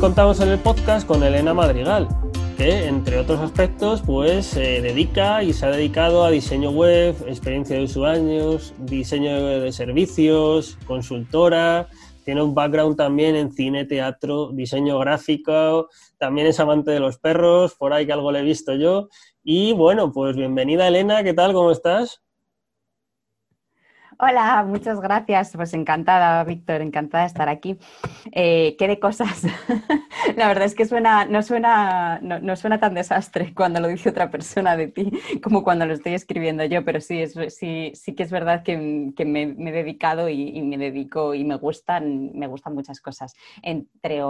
Contamos en el podcast con Elena Madrigal, que entre otros aspectos pues se dedica y se ha dedicado a diseño web, experiencia de usuarios, diseño de servicios, consultora, tiene un background también en cine, teatro, diseño gráfico, también es amante de los perros, por ahí que algo le he visto yo. Y bueno, pues bienvenida Elena, ¿qué tal? ¿Cómo estás? Hola, muchas gracias. Pues encantada, Víctor, encantada de estar aquí. Eh, ¿Qué de cosas? La verdad es que suena, no, suena, no, suena tan desastre cuando lo dice otra persona de ti como cuando lo estoy escribiendo yo, pero sí, sí, sí que es verdad que, me, he dedicado y, me dedico y me gustan, me gustan muchas cosas. Entre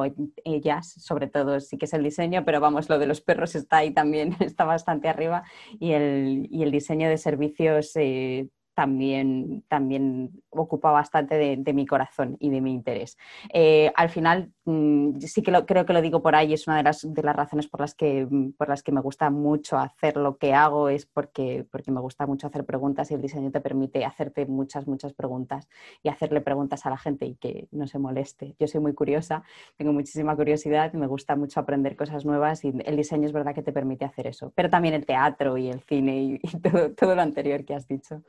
ellas, sobre todo, sí que es el diseño, pero vamos, lo de los perros está ahí también, está bastante arriba y el, y el diseño de servicios. Eh, también, también ocupa bastante de, mi corazón y de mi interés. Eh, al final, mm, sí que lo, creo que lo digo por ahí, es una de las, de las razones por las, que, por las que me gusta mucho hacer lo que hago, es porque, porque me gusta mucho hacer preguntas y el diseño te permite hacerte muchas, muchas preguntas y hacerle preguntas a la gente y que no se moleste. Yo soy muy curiosa, tengo muchísima curiosidad y me gusta mucho aprender cosas nuevas y el diseño es verdad que te permite hacer eso, pero también el teatro y el cine y, todo, todo lo anterior que has dicho.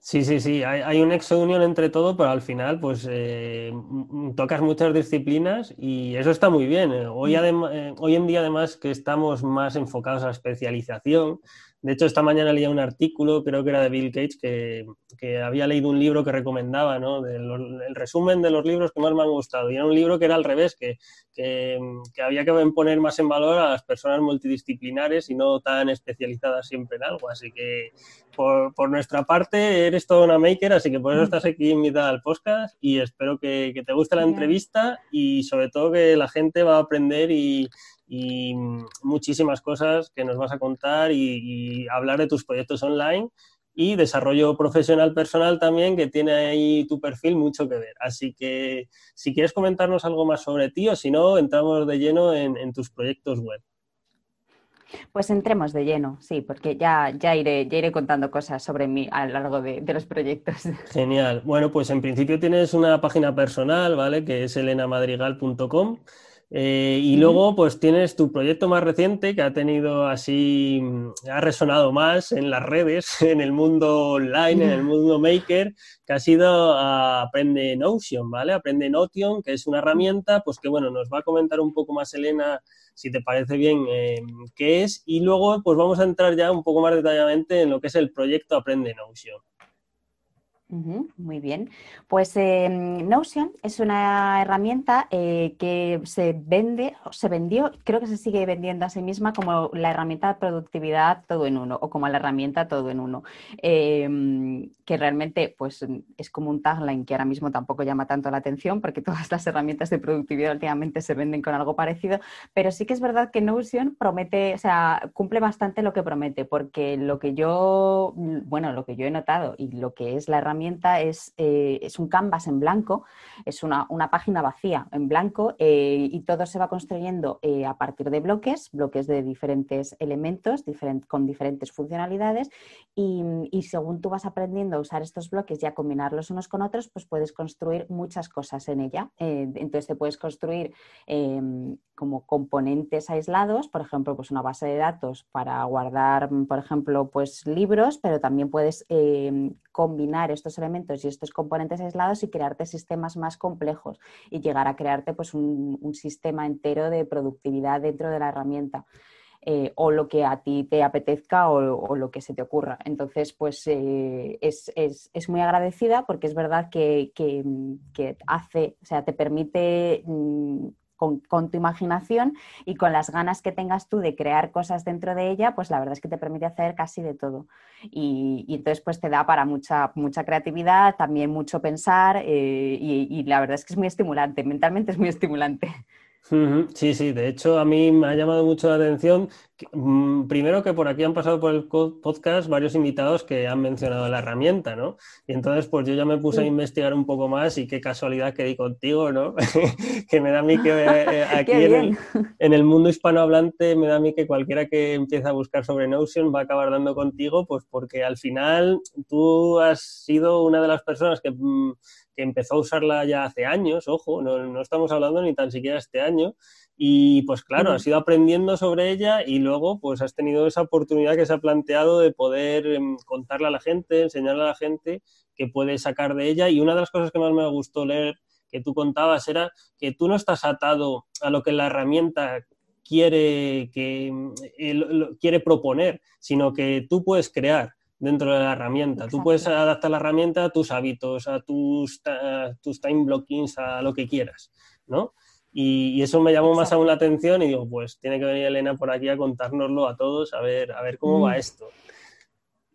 Sí, sí, sí, hay, un nexo de unión entre todo, pero al final pues eh, tocas muchas disciplinas y eso está muy bien. Hoy, mm. eh, hoy en día además que estamos más enfocados a la especialización, de hecho, esta mañana leía un artículo, creo que era de Bill Gates, que, había leído un libro que recomendaba, ¿no? el resumen de los libros que más me han gustado. Y era un libro que era al revés, que, que, había que poner más en valor a las personas multidisciplinares y no tan especializadas siempre en algo. Así que, por, por nuestra parte, eres toda una maker, así que por eso estás aquí invitada al podcast y espero que, que te guste la entrevista y sobre todo que la gente va a aprender y y muchísimas cosas que nos vas a contar y, hablar de tus proyectos online y desarrollo profesional personal también, que tiene ahí tu perfil mucho que ver. Así que si quieres comentarnos algo más sobre ti o si no, entramos de lleno en, tus proyectos web. Pues entremos de lleno, sí, porque ya, ya, iré, ya iré contando cosas sobre mí a lo largo de, de, los proyectos. Genial. Bueno, pues en principio tienes una página personal, ¿vale? Que es elenamadrigal.com. Eh, y luego, pues tienes tu proyecto más reciente que ha tenido así, mm, ha resonado más en las redes, en el mundo online, en el mundo maker, que ha sido Aprende Notion, ¿vale? Aprende Notion, que es una herramienta, pues que bueno, nos va a comentar un poco más Elena, si te parece bien, eh, qué es. Y luego, pues vamos a entrar ya un poco más detalladamente en lo que es el proyecto Aprende Notion muy bien. Pues em, Notion es una herramienta eh, que se vende, se vendió, creo que se sigue vendiendo a sí misma como la herramienta de productividad todo en uno o como la herramienta todo en uno, em, que realmente pues, es como un tagline que ahora mismo tampoco llama tanto la atención porque todas las herramientas de productividad últimamente se venden con algo parecido, pero sí que es verdad que Notion promete, o sea, cumple bastante lo que promete porque lo que yo, bueno, lo que yo he notado y lo que es la herramienta es, eh, es un canvas en blanco, es una, página vacía en blanco eh, y todo se va construyendo eh, a partir de bloques, bloques de diferentes elementos con diferentes funcionalidades y, y, según tú vas aprendiendo a usar estos bloques y a combinarlos unos con otros, pues puedes construir muchas cosas en ella. entonces te puedes construir em, como componentes aislados, por ejemplo, pues una base de datos para guardar, por ejemplo, pues libros, pero también puedes em, combinar estos elementos y estos componentes aislados y crearte sistemas más complejos y llegar a crearte pues, un, sistema entero de productividad dentro de la herramienta. Eh, o lo que a ti te apetezca o, lo que se te ocurra. Entonces, pues eh, es, muy agradecida porque es verdad que, que, hace, o sea, te permite mm, con, tu imaginación y con las ganas que tengas tú de crear cosas dentro de ella, pues la verdad es que te permite hacer casi de todo. Y, entonces pues te da para mucha, mucha creatividad, también mucho pensar eh, y la verdad es que es muy estimulante, mentalmente es muy estimulante. Sí, sí, de hecho a mí me ha llamado mucho la atención, mm, primero que por aquí han pasado por el podcast varios invitados que han mencionado la herramienta, ¿no? Y entonces pues yo ya me puse a investigar un poco más y qué casualidad que di contigo, ¿no? que me da a mí que eh, aquí en el, mundo hispanohablante me da a mí que cualquiera que empiece a buscar sobre Notion va a acabar dando contigo, pues porque al final tú has sido una de las personas que... Que empezó a usarla ya hace años, ojo, no, no estamos hablando ni tan siquiera este año, y pues claro, has ido aprendiendo sobre ella y luego pues has tenido esa oportunidad que se ha planteado de poder em, contarle a la gente, enseñarle a la gente que puede sacar de ella. Y una de las cosas que más me gustó leer que tú contabas era que tú no estás atado a lo que la herramienta quiere, que, eh, quiere proponer, sino que tú puedes crear dentro de la herramienta. Tú puedes adaptar la herramienta a tus hábitos, a tus, a tus time blockings, a lo que quieras, ¿no? Y, eso me llamó más aún la atención y digo, pues tiene que venir Elena por aquí a contárnoslo a todos, a ver, a ver cómo va mm. esto.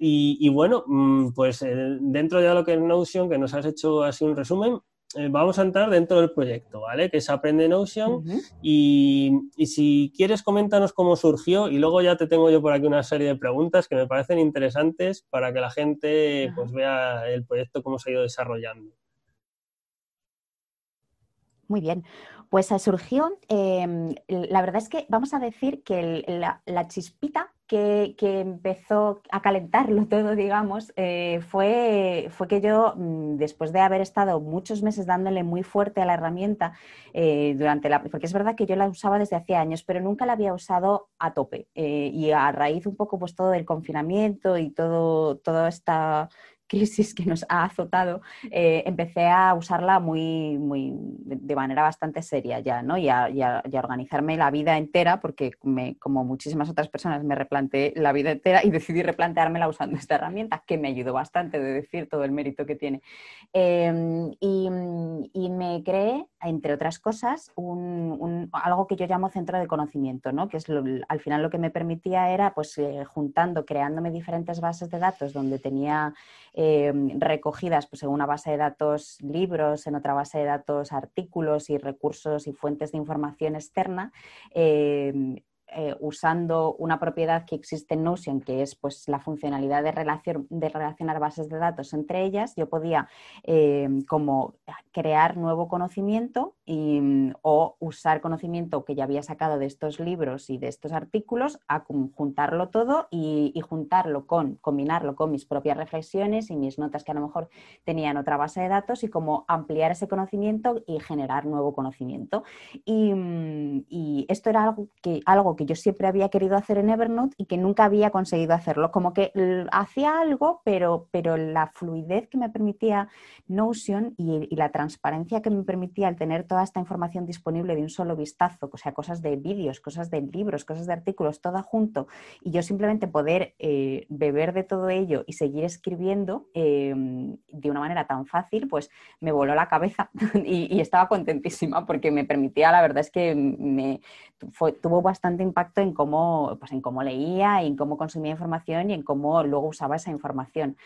Y, bueno, mm, pues eh, dentro de lo que es Notion, que nos has hecho así un resumen, vamos a entrar dentro del proyecto, ¿vale? Que es Aprende Notion. y, y, si quieres, coméntanos cómo surgió y luego ya te tengo yo por aquí una serie de preguntas que me parecen interesantes para que la gente pues, vea el proyecto cómo se ha ido desarrollando. Muy bien. Pues surgió, em, la verdad es que vamos a decir que la, chispita que, empezó a calentarlo todo, digamos, eh, fue, que yo, mm, después de haber estado muchos meses dándole muy fuerte a la herramienta, eh, durante la, porque es verdad que yo la usaba desde hace años, pero nunca la había usado a tope. Eh, y a raíz un poco pues todo del confinamiento y todo, toda esta crisis que nos ha azotado, eh, empecé a usarla muy, muy, de manera bastante seria ya, ¿no? Y a, organizarme la vida entera, porque como muchísimas otras personas me replanteé la vida entera y decidí replanteármela usando esta herramienta, que me ayudó bastante, de decir todo el mérito que tiene. Em, y, me creé, entre otras cosas, algo que yo llamo centro de conocimiento, ¿no? Que es al final lo que me permitía era, pues, eh, juntando, creándome diferentes bases de datos donde tenía Em, recogidas pues, en una base de datos libros, en otra base de datos artículos y recursos y fuentes de información externa. Em, eh, usando una propiedad que existe en Notion, que es pues, la funcionalidad de, relación, de relacionar bases de datos entre ellas, yo podía em, como crear nuevo conocimiento y, o usar conocimiento que ya había sacado de estos libros y de estos artículos, a juntarlo todo y, juntarlo con, combinarlo con mis propias reflexiones y mis notas que a lo mejor tenía en otra base de datos y como ampliar ese conocimiento y generar nuevo conocimiento. Y, esto era algo que, algo que yo siempre había querido hacer en Evernote y que nunca había conseguido hacerlo. Como que hacía algo, pero, pero la fluidez que me permitía Notion y, y la transparencia que me permitía el tener toda esta información disponible de un solo vistazo, o sea, cosas de vídeos, cosas de libros, cosas de artículos, todo junto, y yo simplemente poder eh, beber de todo ello y seguir escribiendo em, de una manera tan fácil, pues me voló la cabeza y, estaba contentísima porque me permitía, la verdad es que me tuvo bastante impacto en cómo, pues en cómo leía, en cómo consumía información y en cómo luego usaba esa información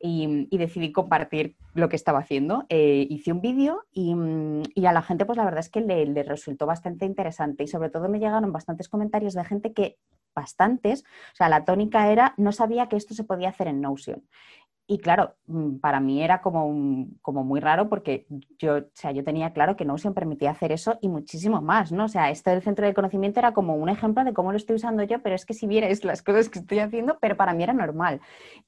y, decidí compartir lo que estaba haciendo. Eh, hice un vídeo y, a la gente, pues la verdad es que le, le, resultó bastante interesante y sobre todo me llegaron bastantes comentarios de gente que, bastantes, o sea, la tónica era, no sabía que esto se podía hacer en Notion. Y claro, mm, para mí era como, como muy raro porque yo, o sea, yo tenía claro que Notion permitía hacer eso y muchísimo más, ¿no? O sea, esto del centro de conocimiento era como un ejemplo de cómo lo estoy usando yo, pero es que si vierais las cosas que estoy haciendo, pero para mí era normal.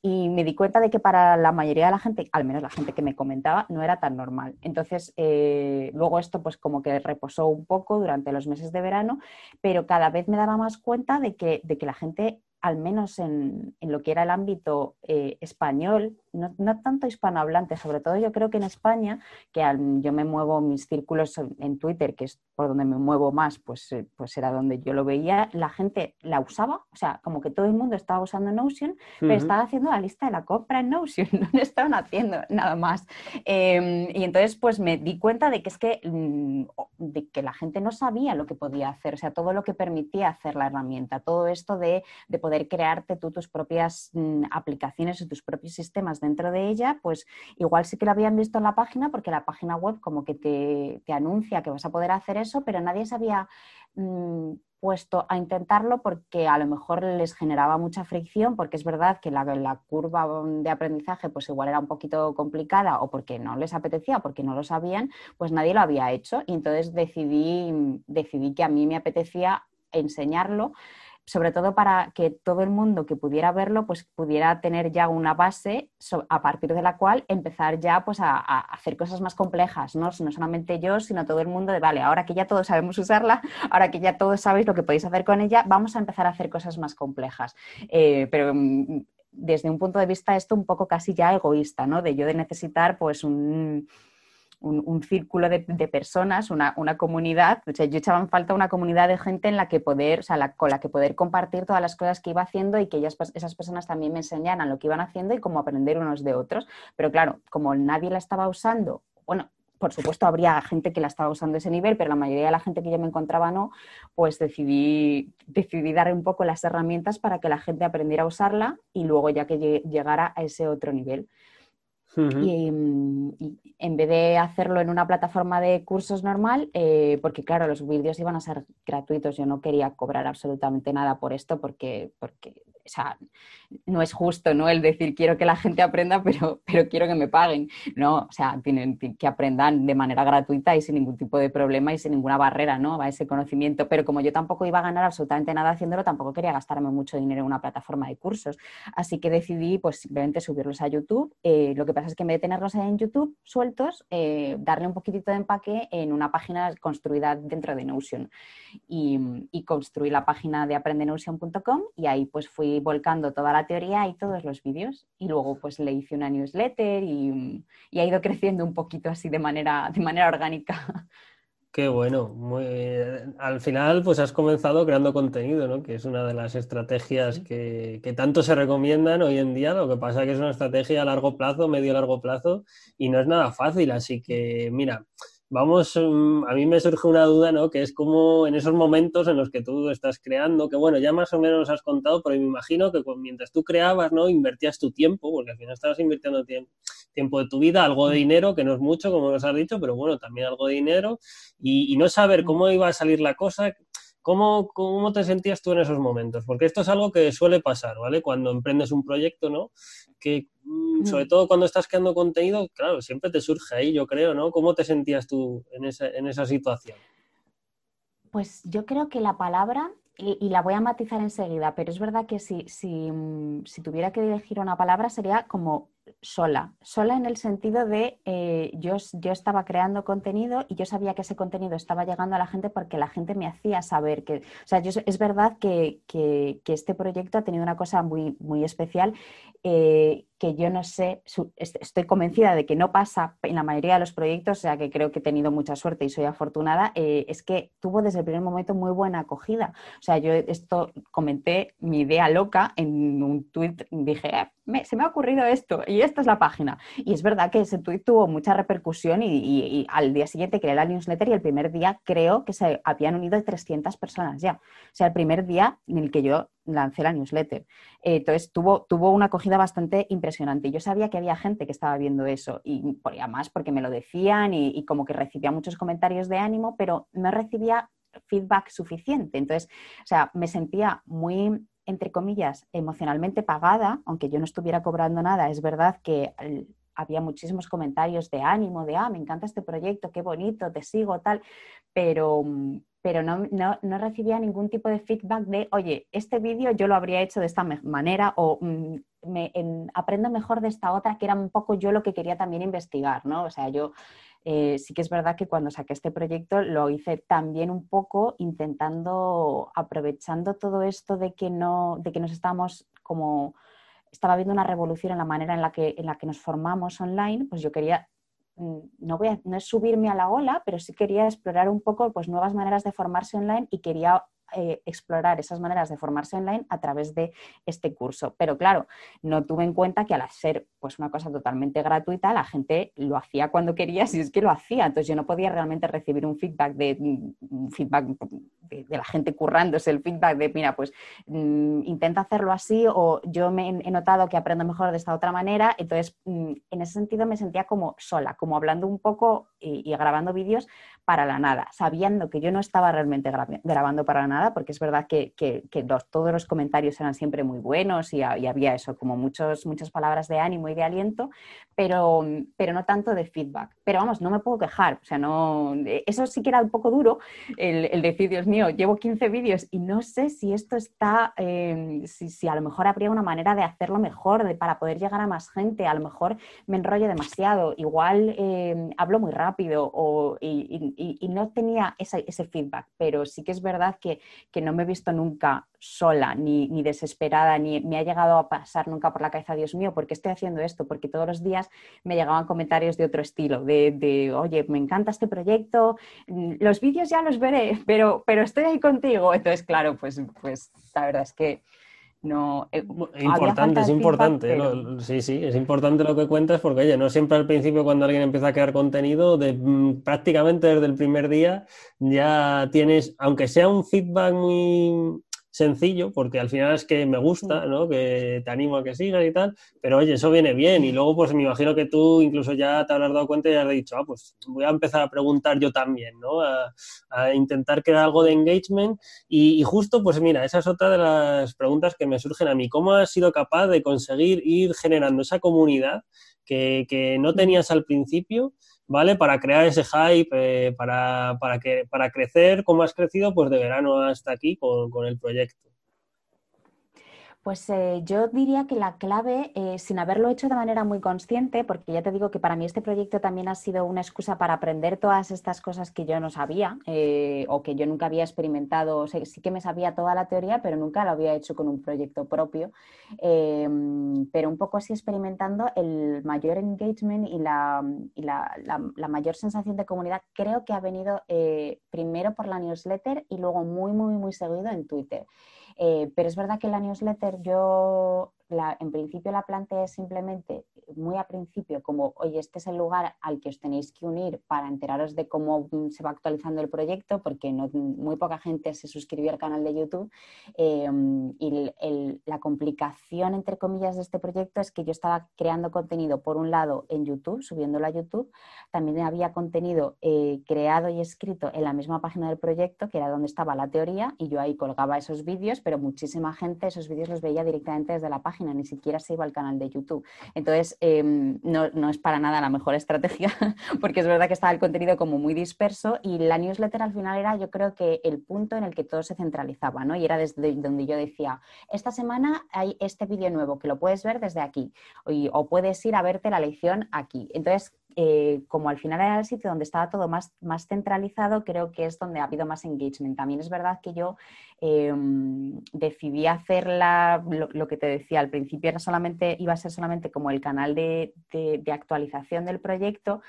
Y me di cuenta de que para la mayoría de la gente, al menos la gente que me comentaba, no era tan normal. Entonces, eh, luego esto pues como que reposó un poco durante los meses de verano, pero cada vez me daba más cuenta de que, de que la gente al menos en, lo que era el ámbito eh, español, no, tanto hispanohablante, sobre todo yo creo que en España, que yo me muevo mis círculos en, Twitter, que es por donde me muevo más, pues, eh, pues era donde yo lo veía, la gente la usaba, o sea, como que todo el mundo estaba usando Notion, pero estaba haciendo la lista de la compra en Notion, no estaban haciendo nada más. Em, y entonces pues me di cuenta de que es que, mm, de que la gente no sabía lo que podía hacer, o sea, todo lo que permitía hacer la herramienta, todo esto de, de poder crearte tú tus propias mm, aplicaciones y tus propios sistemas dentro de ella, pues igual sí que lo habían visto en la página porque la página web como que te, anuncia que vas a poder hacer eso, pero nadie sabía mm, puesto a intentarlo porque a lo mejor les generaba mucha fricción, porque es verdad que la, la, curva de aprendizaje pues igual era un poquito complicada o porque no les apetecía porque no lo sabían, pues nadie lo había hecho. Y entonces decidí, decidí que a mí me apetecía enseñarlo sobre todo para que todo el mundo que pudiera verlo, pues pudiera tener ya una base a partir de la cual empezar ya pues a, hacer cosas más complejas, ¿no? no solamente yo, sino todo el mundo de, vale, ahora que ya todos sabemos usarla, ahora que ya todos sabéis lo que podéis hacer con ella, vamos a empezar a hacer cosas más complejas. Eh, pero mm, desde un punto de vista esto un poco casi ya egoísta, ¿no? De yo de necesitar pues un un, círculo de, personas, una, comunidad. O sea, yo echaba en falta una comunidad de gente en la que poder, o sea, con la que poder compartir todas las cosas que iba haciendo y que ellas, esas personas también me enseñaran lo que iban haciendo y cómo aprender unos de otros. Pero claro, como nadie la estaba usando, bueno, por supuesto habría gente que la estaba usando a ese nivel, pero la mayoría de la gente que yo me encontraba no, pues decidí, decidí dar un poco las herramientas para que la gente aprendiera a usarla y luego ya que llegara a ese otro nivel. Mm, y, en vez de hacerlo en una plataforma de cursos normal, eh, porque claro, los vídeos iban a ser gratuitos, yo no quería cobrar absolutamente nada por esto porque, porque o sea, no es justo, ¿no? El decir quiero que la gente aprenda, pero, pero quiero que me paguen. No, o sea, tienen que aprendan de manera gratuita y sin ningún tipo de problema y sin ninguna barrera, ¿no? A ese conocimiento. Pero como yo tampoco iba a ganar absolutamente nada haciéndolo, tampoco quería gastarme mucho dinero en una plataforma de cursos. Así que decidí, pues, simplemente subirlos a YouTube. Eh, lo que pasa es que en vez de tenerlos en YouTube sueltos, eh, darle un poquitito de empaque en una página construida dentro de Notion. Y, y construí la página de aprendenaution.com y ahí pues fui volcando toda la teoría y todos los vídeos. Y luego pues le hice una newsletter y, ha ido creciendo un poquito así de manera, de manera orgánica. Qué bueno. al final, pues has comenzado creando contenido, ¿no? Que es una de las estrategias que, que, tanto se recomiendan hoy en día. Lo que pasa es que es una estrategia a largo plazo, medio largo plazo, y no es nada fácil. Así que, mira, vamos, mm, a mí me surge una duda, ¿no? Que es como en esos momentos en los que tú estás creando, que bueno, ya más o menos nos has contado, pero me imagino que mientras tú creabas, ¿no? Invertías tu tiempo, porque al final estabas invirtiendo tiempo, tiempo de tu vida, algo de dinero, que no es mucho, como nos has dicho, pero bueno, también algo de dinero, y, y no saber cómo iba a salir la cosa, ¿Cómo, ¿Cómo, te sentías tú en esos momentos? Porque esto es algo que suele pasar, ¿vale? Cuando emprendes un proyecto, ¿no? Que mm, sobre todo cuando estás creando contenido, claro, siempre te surge ahí, yo creo, ¿no? ¿Cómo te sentías tú en esa, en esa situación? Pues yo creo que la palabra, y, la voy a matizar enseguida, pero es verdad que si, si, mm, si tuviera que elegir una palabra sería como sola, sola en el sentido de eh, yo, yo estaba creando contenido y yo sabía que ese contenido estaba llegando a la gente porque la gente me hacía saber que, o sea, es verdad que, que, que, este proyecto ha tenido una cosa muy, muy especial eh, que yo no sé, estoy convencida de que no pasa en la mayoría de los proyectos, o sea que creo que he tenido mucha suerte y soy afortunada, eh, es que tuvo desde el primer momento muy buena acogida. O sea, yo esto comenté mi idea loca en un tuit, dije, ah, se me ha ocurrido esto y esta es la página. Y es verdad que ese tuit tuvo mucha repercusión y, al día siguiente creé la newsletter y el primer día creo que se habían unido 300 personas ya. O sea, el primer día en el que yo lancé la newsletter. Eh, entonces tuvo, tuvo una acogida bastante impresionante. Yo sabía que había gente que estaba viendo eso y por, además porque me lo decían y, como que recibía muchos comentarios de ánimo, pero no recibía feedback suficiente. Entonces, o sea, me sentía muy entre comillas, emocionalmente pagada, aunque yo no estuviera cobrando nada, es verdad que había muchísimos comentarios de ánimo, de, ah, me encanta este proyecto, qué bonito, te sigo, tal, pero, pero no, no, recibía ningún tipo de feedback de, oye, este vídeo yo lo habría hecho de esta manera o mm, me, aprendo mejor de esta otra, que era un poco yo lo que quería también investigar, ¿no? O sea, yo eh, sí que es verdad que cuando saqué este proyecto lo hice también un poco intentando, aprovechando todo esto de que, no, de que nos estamos como estaba viendo una revolución en la manera en la que, en la que nos formamos online, pues yo quería no, voy a, no es subirme a la ola, pero sí quería explorar un poco pues, nuevas maneras de formarse online y quería eh, explorar esas maneras de formarse online a través de este curso. Pero claro, no tuve en cuenta que al hacer pues, una cosa totalmente gratuita, la gente lo hacía cuando quería, si es que lo hacía. Entonces yo no podía realmente recibir un feedback de, feedback de, la gente currándose, el feedback de, mira, pues mm, intenta hacerlo así o yo me he notado que aprendo mejor de esta otra manera. Entonces, mm, en ese sentido me sentía como sola, como hablando un poco y, y grabando vídeos para la nada, sabiendo que yo no estaba realmente grabando para la nada, porque es verdad que, todos los comentarios eran siempre muy buenos y, había eso, como muchos, muchas palabras de ánimo y de aliento, pero, pero no tanto de feedback. Pero vamos, no me puedo quejar, o sea, no, eso sí que era un poco duro, el, decir, Dios mío, llevo 15 vídeos y no sé si esto está, em, si, a lo mejor habría una manera de hacerlo mejor, para poder llegar a más gente, a lo mejor me enrollo demasiado, igual em, hablo muy rápido o, y, no tenía ese, feedback, pero sí que es verdad que, que no me he visto nunca sola ni, ni, desesperada, ni me ha llegado a pasar nunca por la cabeza, Dios mío, ¿por qué estoy haciendo esto? Porque todos los días me llegaban comentarios de otro estilo, de, de oye, me encanta este proyecto, mm, los vídeos ya los veré, pero, pero estoy ahí contigo. Entonces, claro, pues, pues la verdad es que no. Eh, importante, es importante. Sí, sí, es importante lo que cuentas porque, oye, no siempre al principio cuando alguien empieza a crear contenido, de, mm, prácticamente desde el primer día ya tienes, aunque sea un feedback muy sencillo, porque al final es que me gusta, ¿no? Que te animo a que sigas y tal, pero oye, eso viene bien. Y luego, pues me imagino que tú incluso ya te habrás dado cuenta y has dicho, ah, pues voy a empezar a preguntar yo también, ¿no? A, intentar crear algo de engagement. Y, justo, pues mira, esa es otra de las preguntas que me surgen a mí. ¿Cómo has sido capaz de conseguir ir generando esa comunidad que, que no tenías al principio? ¿Vale? Para crear ese hype, eh, para, para, que, para crecer como has crecido, pues de verano hasta aquí con, con el proyecto. Pues eh, yo diría que la clave, eh, sin haberlo hecho de manera muy consciente, porque ya te digo que para mí este proyecto también ha sido una excusa para aprender todas estas cosas que yo no sabía eh, o que yo nunca había experimentado. sí que me sabía toda la teoría, pero nunca lo había hecho con un proyecto propio. Em, pero un poco así experimentando el mayor engagement y, la, la, mayor sensación de comunidad creo que ha venido primero por la newsletter y luego muy, muy, muy seguido en Twitter. Eh, pero es verdad que la newsletter yo en principio la planteé simplemente muy a principio como, oye, este es el lugar al que os tenéis que unir para enteraros de cómo se va actualizando el proyecto, porque no, muy poca gente se suscribió al canal de YouTube. Em, y la complicación, entre comillas, de este proyecto es que yo estaba creando contenido, por un lado, en YouTube, subiéndolo a YouTube. También había contenido eh, creado y escrito en la misma página del proyecto, que era donde estaba la teoría, y yo ahí colgaba esos vídeos, pero muchísima gente esos vídeos los veía directamente desde la página, ni siquiera se iba al canal de YouTube. Entonces, Em, no, es para nada la mejor estrategia, porque es verdad que estaba el contenido como muy disperso y la newsletter al final era yo creo que el punto en el que todo se centralizaba, ¿no? Y era desde donde yo decía, esta semana hay este vídeo nuevo que lo puedes ver desde aquí o puedes ir a verte la lección aquí. Entonces, eh, como al final era el sitio donde estaba todo más, más centralizado, creo que es donde ha habido más engagement. También es verdad que yo em, decidí hacer lo, que te decía al principio, era solamente, iba a ser solamente como el canal de, de actualización del proyecto,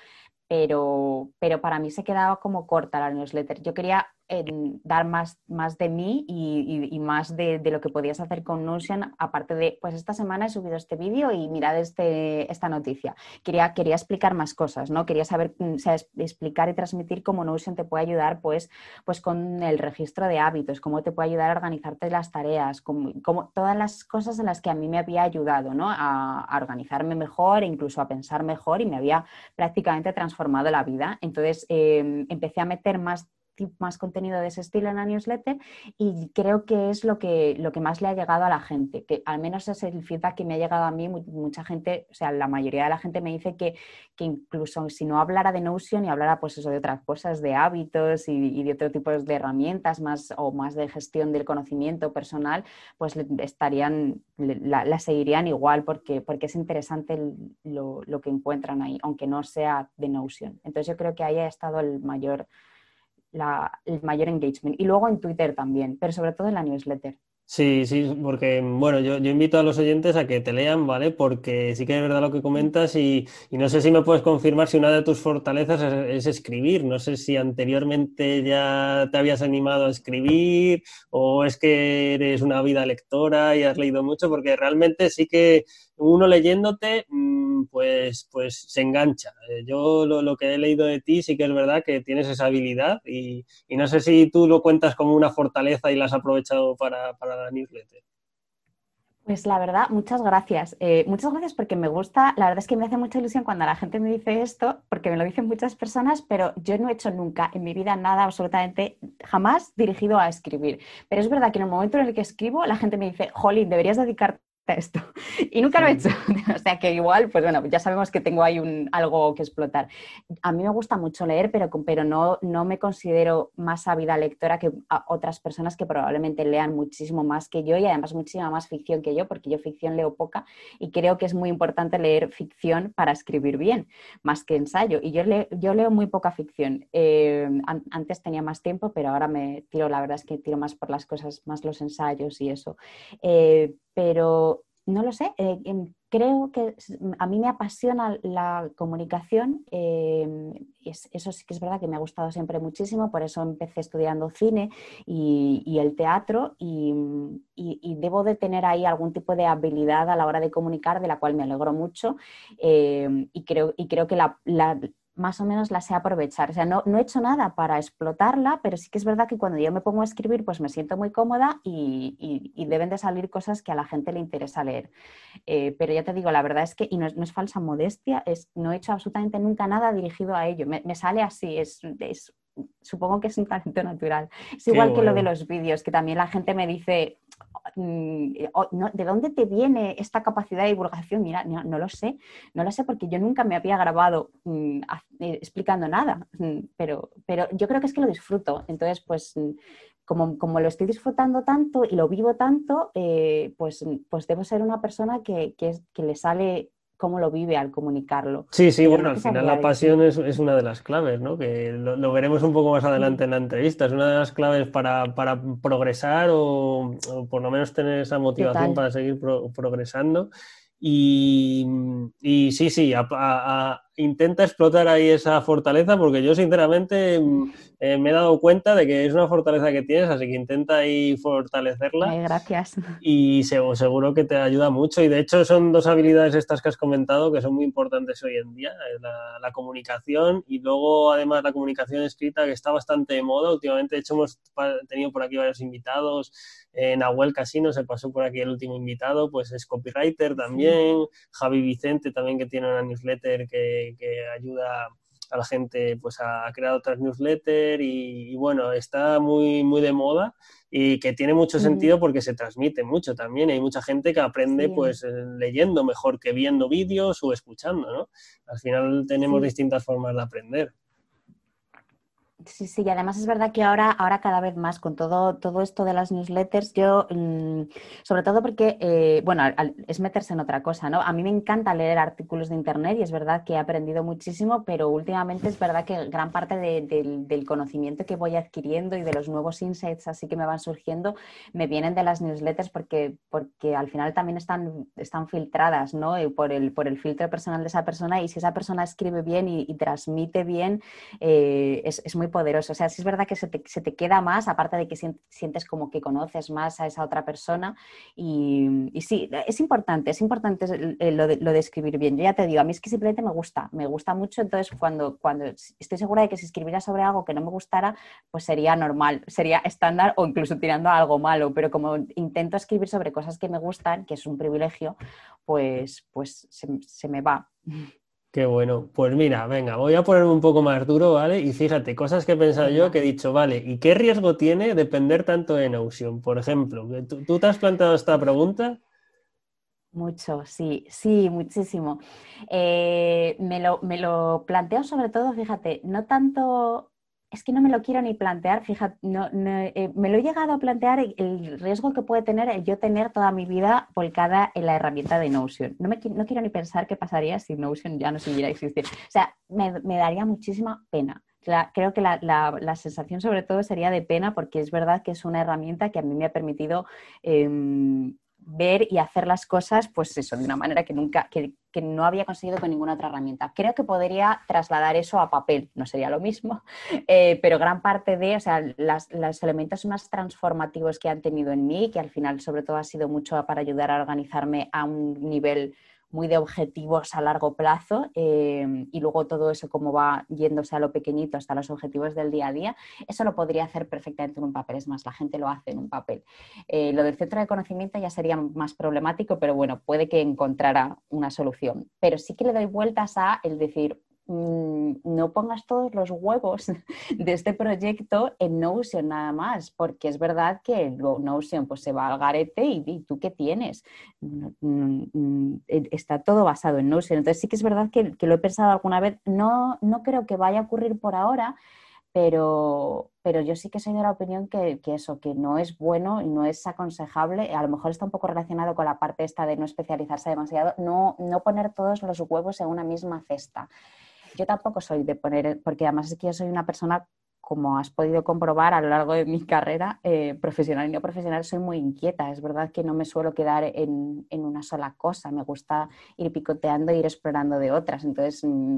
pero, pero para mí se quedaba como corta la newsletter. Yo quería dar más, más de mí y, más de, lo que podías hacer con Notion, aparte de, pues esta semana he subido este vídeo y mirad este, esta noticia. Quería, quería explicar más cosas, ¿no? Quería saber, mm, explicar y transmitir cómo Notion te puede ayudar, pues, pues con el registro de hábitos, cómo te puede ayudar a organizarte las tareas, como, todas las cosas en las que a mí me había ayudado, ¿no? A, organizarme mejor, incluso a pensar mejor y me había prácticamente transformado la vida. Entonces, em, empecé a meter más más contenido de ese estilo en la newsletter y creo que es lo que, lo que más le ha llegado a la gente, que al menos es el feedback que me ha llegado a mí, mucha gente, o sea, la mayoría de la gente me dice que, que incluso si no hablara de Notion y hablara pues eso de otras cosas, de hábitos y, de otro tipo de herramientas más o más de gestión del conocimiento personal, pues estarían, la, seguirían igual porque, porque es interesante lo, lo que encuentran ahí, aunque no sea de Notion. Entonces yo creo que ahí ha estado el mayor el mayor engagement. Y luego en Twitter también, pero sobre todo en la newsletter. Sí, sí, porque bueno, yo, invito a los oyentes a que te lean, ¿vale? Porque sí que es verdad lo que comentas y, no sé si me puedes confirmar si una de tus fortalezas es, escribir. No sé si anteriormente ya te habías animado a escribir o es que eres una vida lectora y has leído mucho, porque realmente sí que uno leyéndote, mm, pues, pues se engancha. Eh, yo lo, que he leído de ti sí que es verdad que tienes esa habilidad y, no sé si tú lo cuentas como una fortaleza y la has aprovechado para, para newsletter. Pues la verdad, muchas gracias. Eh, muchas gracias porque me gusta, la verdad es que me hace mucha ilusión cuando la gente me dice esto, porque me lo dicen muchas personas, pero yo no he hecho nunca en mi vida nada absolutamente, jamás dirigido a escribir. Pero es verdad que en el momento en el que escribo, la gente me dice, Jolín, deberías dedicarte esto. Y nunca lo he hecho. o sea que igual, pues bueno, ya sabemos que tengo ahí un, algo que explotar. A mí me gusta mucho leer, pero, pero no, no me considero más ávida lectora que otras personas que probablemente lean muchísimo más que yo y además muchísima más ficción que yo, porque yo ficción leo poca y creo que es muy importante leer ficción para escribir bien, más que ensayo. Y yo, yo leo muy poca ficción. Eh, antes tenía más tiempo, pero ahora me tiro, la verdad es que tiro más por las cosas, más los ensayos y eso. Eh, pero no lo sé, eh, em, creo que a mí me apasiona la comunicación, em, eso sí que es verdad que me ha gustado siempre muchísimo, por eso empecé estudiando cine y, el teatro y, debo de tener ahí algún tipo de habilidad a la hora de comunicar, de la cual me alegro mucho em, y, creo, y creo que la, más o menos la sé aprovechar. O sea, no, he hecho nada para explotarla, pero sí que es verdad que cuando yo me pongo a escribir, pues me siento muy cómoda y, deben de salir cosas que a la gente le interesa leer. Eh, pero ya te digo, la verdad es que, y no es, falsa modestia, es, no he hecho absolutamente nunca nada dirigido a ello. Me, sale así, es, supongo que es un talento natural. Es igual que lo de los vídeos, que también la gente me dice, Mm, ¿de dónde te viene esta capacidad de divulgación? Mira, no, lo sé, no lo sé porque yo nunca me había grabado mm, eh, explicando nada, mm, pero, pero yo creo que es que lo disfruto. Entonces, pues como, como, lo estoy disfrutando tanto y lo vivo tanto, eh, pues, pues debo ser una persona que, que, que le sale cómo lo vive al comunicarlo. Sí, sí, bueno, al final la pasión es, es, una de las claves, ¿no? Que lo, veremos un poco más adelante en la entrevista. Es una de las claves para, para progresar o, por lo menos tener esa motivación para seguir progresando. Y, y, sí, sí, a, intenta explotar ahí esa fortaleza porque yo sinceramente mm, eh, me he dado cuenta de que es una fortaleza que tienes, así que intenta ahí fortalecerla. gracias. Y seguro que te ayuda mucho. Y de hecho son dos habilidades estas que has comentado que son muy importantes hoy en día, eh, la, comunicación y luego además la comunicación escrita que está bastante de moda. Últimamente, de hecho, hemos tenido por aquí varios invitados. En Nahuel Casino se pasó por aquí el último invitado, pues es copywriter también. Javi Vicente también que tiene una newsletter que que, ayuda a la gente pues a crear otras newsletters y, bueno, está muy, muy de moda y que tiene mucho sentido porque se transmite mucho también. Hay mucha gente que aprende pues eh, leyendo mejor que viendo vídeos o escuchando, ¿no? Al final tenemos distintas formas de aprender. Sí, sí, y además es verdad que ahora, ahora cada vez más con todo, todo esto de las newsletters, yo, mm, sobre todo porque, eh, bueno, es meterse en otra cosa, ¿no? A mí me encanta leer artículos de Internet y es verdad que he aprendido muchísimo, pero últimamente es verdad que gran parte del conocimiento que voy adquiriendo y de los nuevos insights así que me van surgiendo me vienen de las newsletters porque, porque al final también están, están filtradas, ¿no? Por el, por el filtro personal de esa persona y si esa persona escribe bien y, transmite bien, eh, es, es muy poderoso. O sea, sí es verdad que se te, queda más, aparte de que sientes como que conoces más a esa otra persona. Y, sí, es importante, es importante lo de, escribir bien. Yo ya te digo, a mí es que simplemente me gusta, me gusta mucho. Entonces, cuando, cuando estoy segura de que si escribiera sobre algo que no me gustara, pues sería normal, sería estándar o incluso tirando a algo malo. Pero como intento escribir sobre cosas que me gustan, que es un privilegio, pues, pues se me va. Qué bueno. Pues mira, venga, voy a ponerme un poco más duro, ¿vale? Y fíjate, cosas que he pensado yo que he dicho, vale, ¿y qué riesgo tiene depender tanto de Notion? Por ejemplo, ¿tú, te has planteado esta pregunta? Mucho, sí, sí, muchísimo. Eh, me, lo, me lo planteo sobre todo, fíjate, no tanto es que no me lo quiero ni plantear, fíjate, no, eh, me lo he llegado a plantear el, riesgo que puede tener el yo tener toda mi vida volcada en la herramienta de Notion. No, me, no quiero ni pensar qué pasaría si Notion ya no siguiera existir. O sea, me, daría muchísima pena. creo que la, sensación sobre todo sería de pena porque es verdad que es una herramienta que a mí me ha permitido em, ver y hacer las cosas, pues eso, de una manera que nunca, que, no había conseguido con ninguna otra herramienta. Creo que podría trasladar eso a papel, no sería lo mismo, eh, pero gran parte de, o sea, los elementos más transformativos que han tenido en mí, que al final sobre todo ha sido mucho para ayudar a organizarme a un nivel muy de objetivos a largo plazo em, y luego todo eso como va yéndose a lo pequeñito hasta los objetivos del día a día, eso lo podría hacer perfectamente en un papel, es más, la gente lo hace en un papel. Eh, lo del centro de conocimiento ya sería más problemático, pero bueno, puede que encontrara una solución. Pero sí que le doy vueltas a el decir, no pongas todos los huevos de este proyecto en Notion nada más, porque es verdad que Notion pues, se va al garete y, tú qué tienes. Está todo basado en Notion. Entonces sí que es verdad que, lo he pensado alguna vez. No, no creo que vaya a ocurrir por ahora, pero, pero yo sí que soy de la opinión que, que, eso, que no es bueno y no es aconsejable, a lo mejor está un poco relacionado con la parte esta de no especializarse demasiado, no, no poner todos los huevos en una misma cesta. Yo tampoco soy de poner, porque además es que yo soy una persona como has podido comprobar a lo largo de mi carrera eh, profesional y no profesional, soy muy inquieta. Es verdad que no me suelo quedar en, una sola cosa, me gusta ir picoteando e ir explorando de otras. Entonces, mm,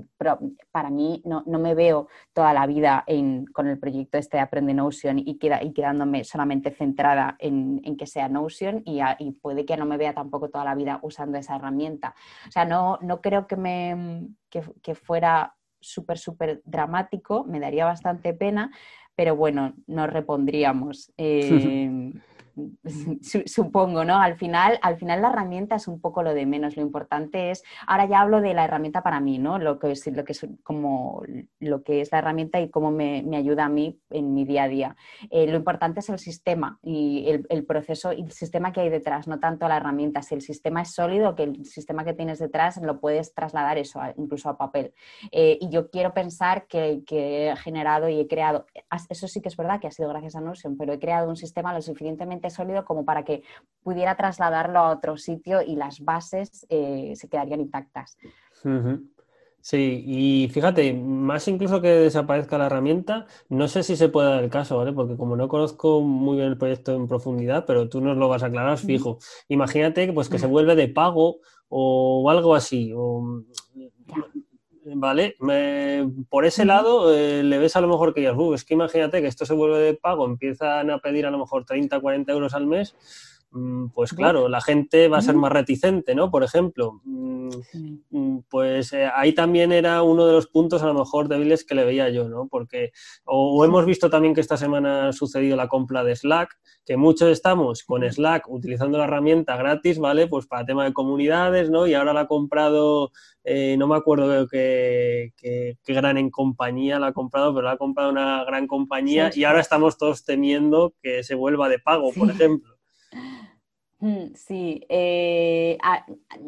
para mí no, me veo toda la vida con el proyecto este de Aprende Notion y, queda, y quedándome solamente centrada en, que sea Notion y, puede que no me vea tampoco toda la vida usando esa herramienta. O sea, no, no creo que, me, que fuera súper, súper dramático, me daría bastante pena, pero bueno, nos repondríamos. Eh, supongo, ¿no? Al final, al final la herramienta es un poco lo de menos, lo importante es, ahora ya hablo de la herramienta para mí, ¿no? Lo que es, lo que es, como, lo que es la herramienta y cómo me, ayuda a mí en mi día a día. Eh, lo importante es el sistema y el, proceso y el sistema que hay detrás, no tanto la herramienta. Si el sistema es sólido, que el sistema que tienes detrás lo puedes trasladar eso, incluso a papel. Eh, y yo quiero pensar que, que he generado y he creado, eso sí que es verdad que ha sido gracias a Notion, pero he creado un sistema lo suficientemente sólido como para que pudiera trasladarlo a otro sitio y las bases eh, se quedarían intactas. Sí, y fíjate, más incluso que desaparezca la herramienta, no sé si se puede dar el caso, ¿vale? Porque como no conozco muy bien el proyecto en profundidad, pero tú nos lo vas a aclarar fijo. Imagínate pues, que se vuelve de pago o algo así. O, ¿vale? por ese lado eh, le ves a lo mejor que ya, es que imagínate que esto se vuelve de pago, empiezan a pedir a lo mejor 30, 40 euros al mes, pues claro, la gente va a ser más reticente, ¿no? Por ejemplo, mm, mm, pues eh, ahí también era uno de los puntos a lo mejor débiles que le veía yo, ¿no? Porque o, hemos visto también que esta semana ha sucedido la compra de Slack, que muchos estamos con Slack utilizando la herramienta gratis, ¿vale? Pues para tema de comunidades, ¿no? Y ahora la ha comprado eh, no me acuerdo qué, gran en compañía la ha comprado, pero la ha comprado una gran compañía y ahora estamos todos temiendo que se vuelva de pago, por ejemplo. Mm, sí, eh,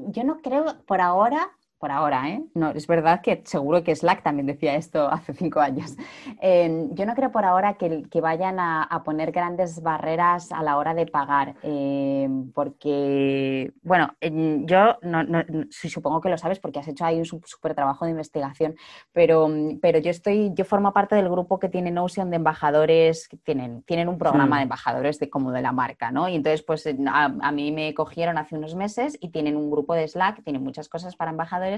yo no creo por ahora por ahora, ¿eh? No, es verdad que seguro que Slack también decía esto hace cinco años. Em, yo no creo por ahora que, que vayan a, poner grandes barreras a la hora de pagar, em, porque, bueno, yo no, supongo que lo sabes porque has hecho ahí un súper trabajo de investigación, pero, pero yo estoy, yo formo parte del grupo que tiene Notion de embajadores, que tienen, tienen un programa de embajadores de como de la marca, ¿no? Y entonces, pues a, a mí me cogieron hace unos meses y tienen un grupo de Slack, tienen muchas cosas para embajadores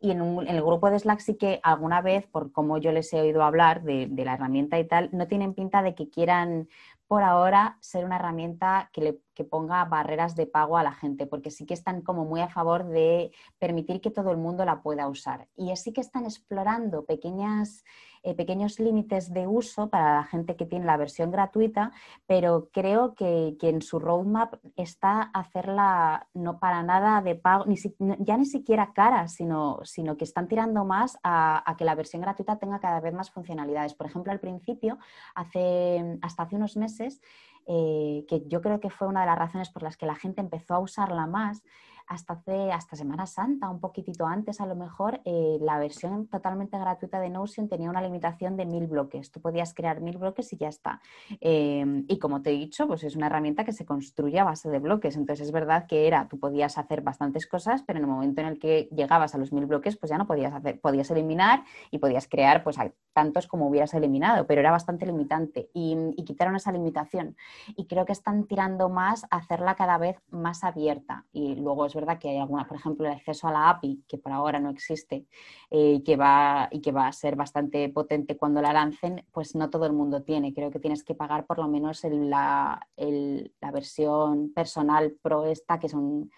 y en, el grupo de Slack sí que alguna vez, por cómo yo les he oído hablar de, la herramienta y tal, no tienen pinta de que quieran por ahora ser una herramienta que, que ponga barreras de pago a la gente, porque sí que están como muy a favor de permitir que todo el mundo la pueda usar. Y sí que están explorando pequeñas eh, pequeños límites de uso para la gente que tiene la versión gratuita, pero creo que, en su roadmap está hacerla no para nada de pago, ni ya ni siquiera cara, sino, sino que están tirando más a, que la versión gratuita tenga cada vez más funcionalidades. Por ejemplo, al principio, hace, hasta hace unos meses, eh, que yo creo que fue una de las razones por las que la gente empezó a usarla más, hasta hace hasta Semana Santa, un poquitito antes a lo mejor, eh, la versión totalmente gratuita de Notion tenía una limitación de mil bloques. Tú podías crear mil bloques y ya está. Em, y como te he dicho, pues es una herramienta que se construye a base de bloques. Entonces es verdad que era, tú podías hacer bastantes cosas, pero en el momento en el que llegabas a los mil bloques, pues ya no podías hacer, podías eliminar y podías crear pues tantos como hubieras eliminado, pero era bastante limitante y, y quitaron esa limitación. Y creo que están tirando más a hacerla cada vez más abierta. Y luego es verdad que hay alguna, por ejemplo, el acceso a la API, que por ahora no existe eh, que va, y que va a ser bastante potente cuando la lancen, pues no todo el mundo tiene. Creo que tienes que pagar por lo menos la, la versión personal pro esta, que son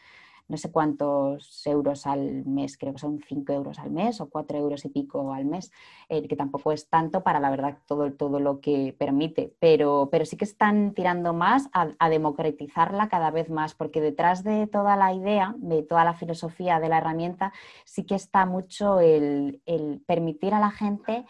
no sé cuántos euros al mes, creo que son 5 euros al mes o 4 euros y pico al mes, eh, que tampoco es tanto para la verdad todo, todo lo que permite, pero, pero sí que están tirando más a, democratizarla cada vez más, porque detrás de toda la idea, de toda la filosofía de la herramienta, sí que está mucho el permitir a la gente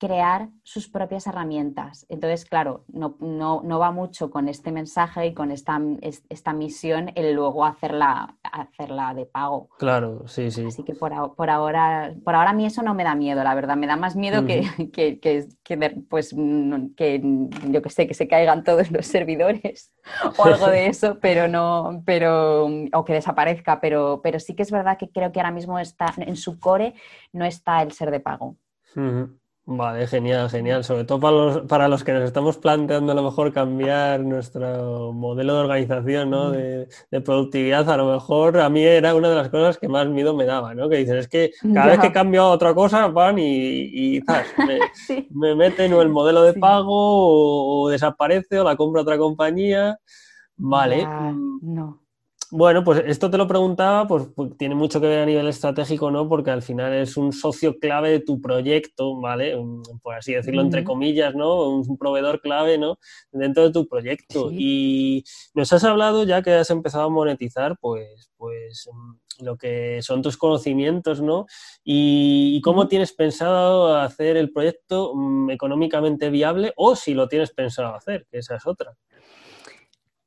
crear sus propias herramientas. Entonces, claro, no, no, va mucho con este mensaje y con esta, esta misión el luego hacerla, hacerla de pago. Claro, sí, sí. Así que por, por, ahora, por ahora a mí eso no me da miedo, la verdad. Me da más miedo que, que, que, pues, que yo que sé, que se caigan todos los servidores o algo de eso, pero no, pero, o que desaparezca, pero, pero sí que es verdad que creo que ahora mismo está en su core no está el ser de pago. Vale, genial, genial. Sobre todo para los, para los que nos estamos planteando a lo mejor cambiar nuestro modelo de organización, ¿no? De, productividad, a lo mejor a mí era una de las cosas que más miedo me daba, ¿no? Que dices, es que cada vez que cambio a otra cosa van y, y me, meten o el modelo de pago o, desaparece o la compra otra compañía. Vale. no. Bueno, pues esto te lo preguntaba, pues, pues, tiene mucho que ver a nivel estratégico, ¿no? Porque al final es un socio clave de tu proyecto, ¿vale? por así decirlo, entre comillas, ¿no? Un proveedor clave, ¿no? Dentro de tu proyecto. Y nos has hablado, ya que has empezado a monetizar, pues, pues mm, lo que son tus conocimientos, ¿no? Y, cómo tienes pensado hacer el proyecto mm, económicamente viable o si lo tienes pensado hacer, que esa es otra.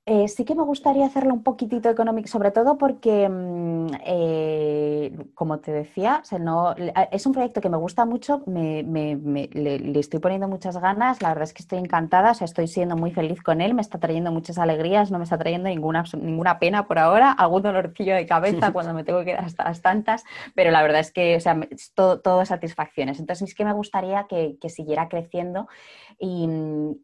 Eh, sí que me gustaría hacerlo un poquitito económico, sobre todo porque, mm, eh, como te decía, no, es un proyecto que me gusta mucho, me, le, estoy poniendo muchas ganas, la verdad es que estoy encantada, o sea, estoy siendo muy feliz con él, me está trayendo muchas alegrías, no me está trayendo ninguna, ninguna pena por ahora, algún dolorcillo de cabeza cuando me tengo que dar hasta las tantas, pero la verdad es que, o sea, todo, todo satisfacciones. Entonces, es que me gustaría que, que siguiera creciendo y,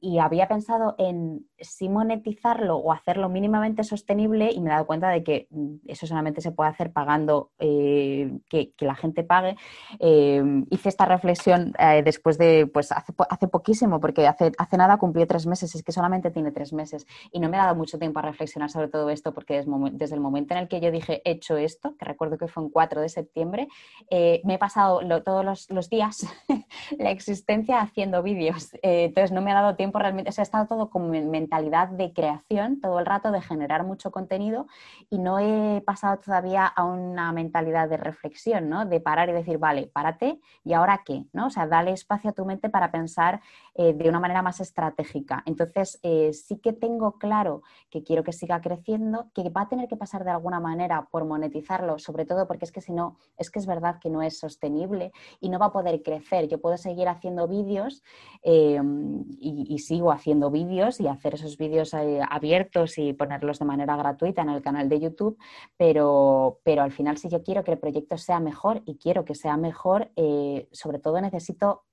y había pensado en si monetizarlo hacerlo mínimamente sostenible y me he dado cuenta de que mm, eso solamente se puede hacer pagando, eh, que, la gente pague. Eh, hice esta reflexión eh, después de, pues hace, hace poquísimo, porque hace, hace nada cumplió tres meses, es que solamente tiene tres meses y no me ha dado mucho tiempo a reflexionar sobre todo esto porque desde, el momento en el que yo dije hecho esto, que recuerdo que fue en 4 de septiembre, me he pasado todos los, días la existencia haciendo vídeos. Entonces no me ha dado tiempo realmente, o sea, ha estado todo con mentalidad de creación todo el rato de generar mucho contenido y no he pasado todavía a una mentalidad de reflexión, ¿no? De parar y decir, vale, párate y ahora qué, ¿no? O sea, dale espacio a tu mente para pensar eh, de una manera más estratégica. Entonces, eh, sí que tengo claro que quiero que siga creciendo, que va a tener que pasar de alguna manera por monetizarlo, sobre todo porque es que si no, es que es verdad que no es sostenible y no va a poder crecer. Yo puedo seguir haciendo vídeos eh, y, y, sigo haciendo vídeos y hacer esos vídeos abiertos y ponerlos de manera gratuita en el canal de YouTube, pero, pero al final si yo quiero que el proyecto sea mejor y quiero que sea mejor, eh, sobre todo necesito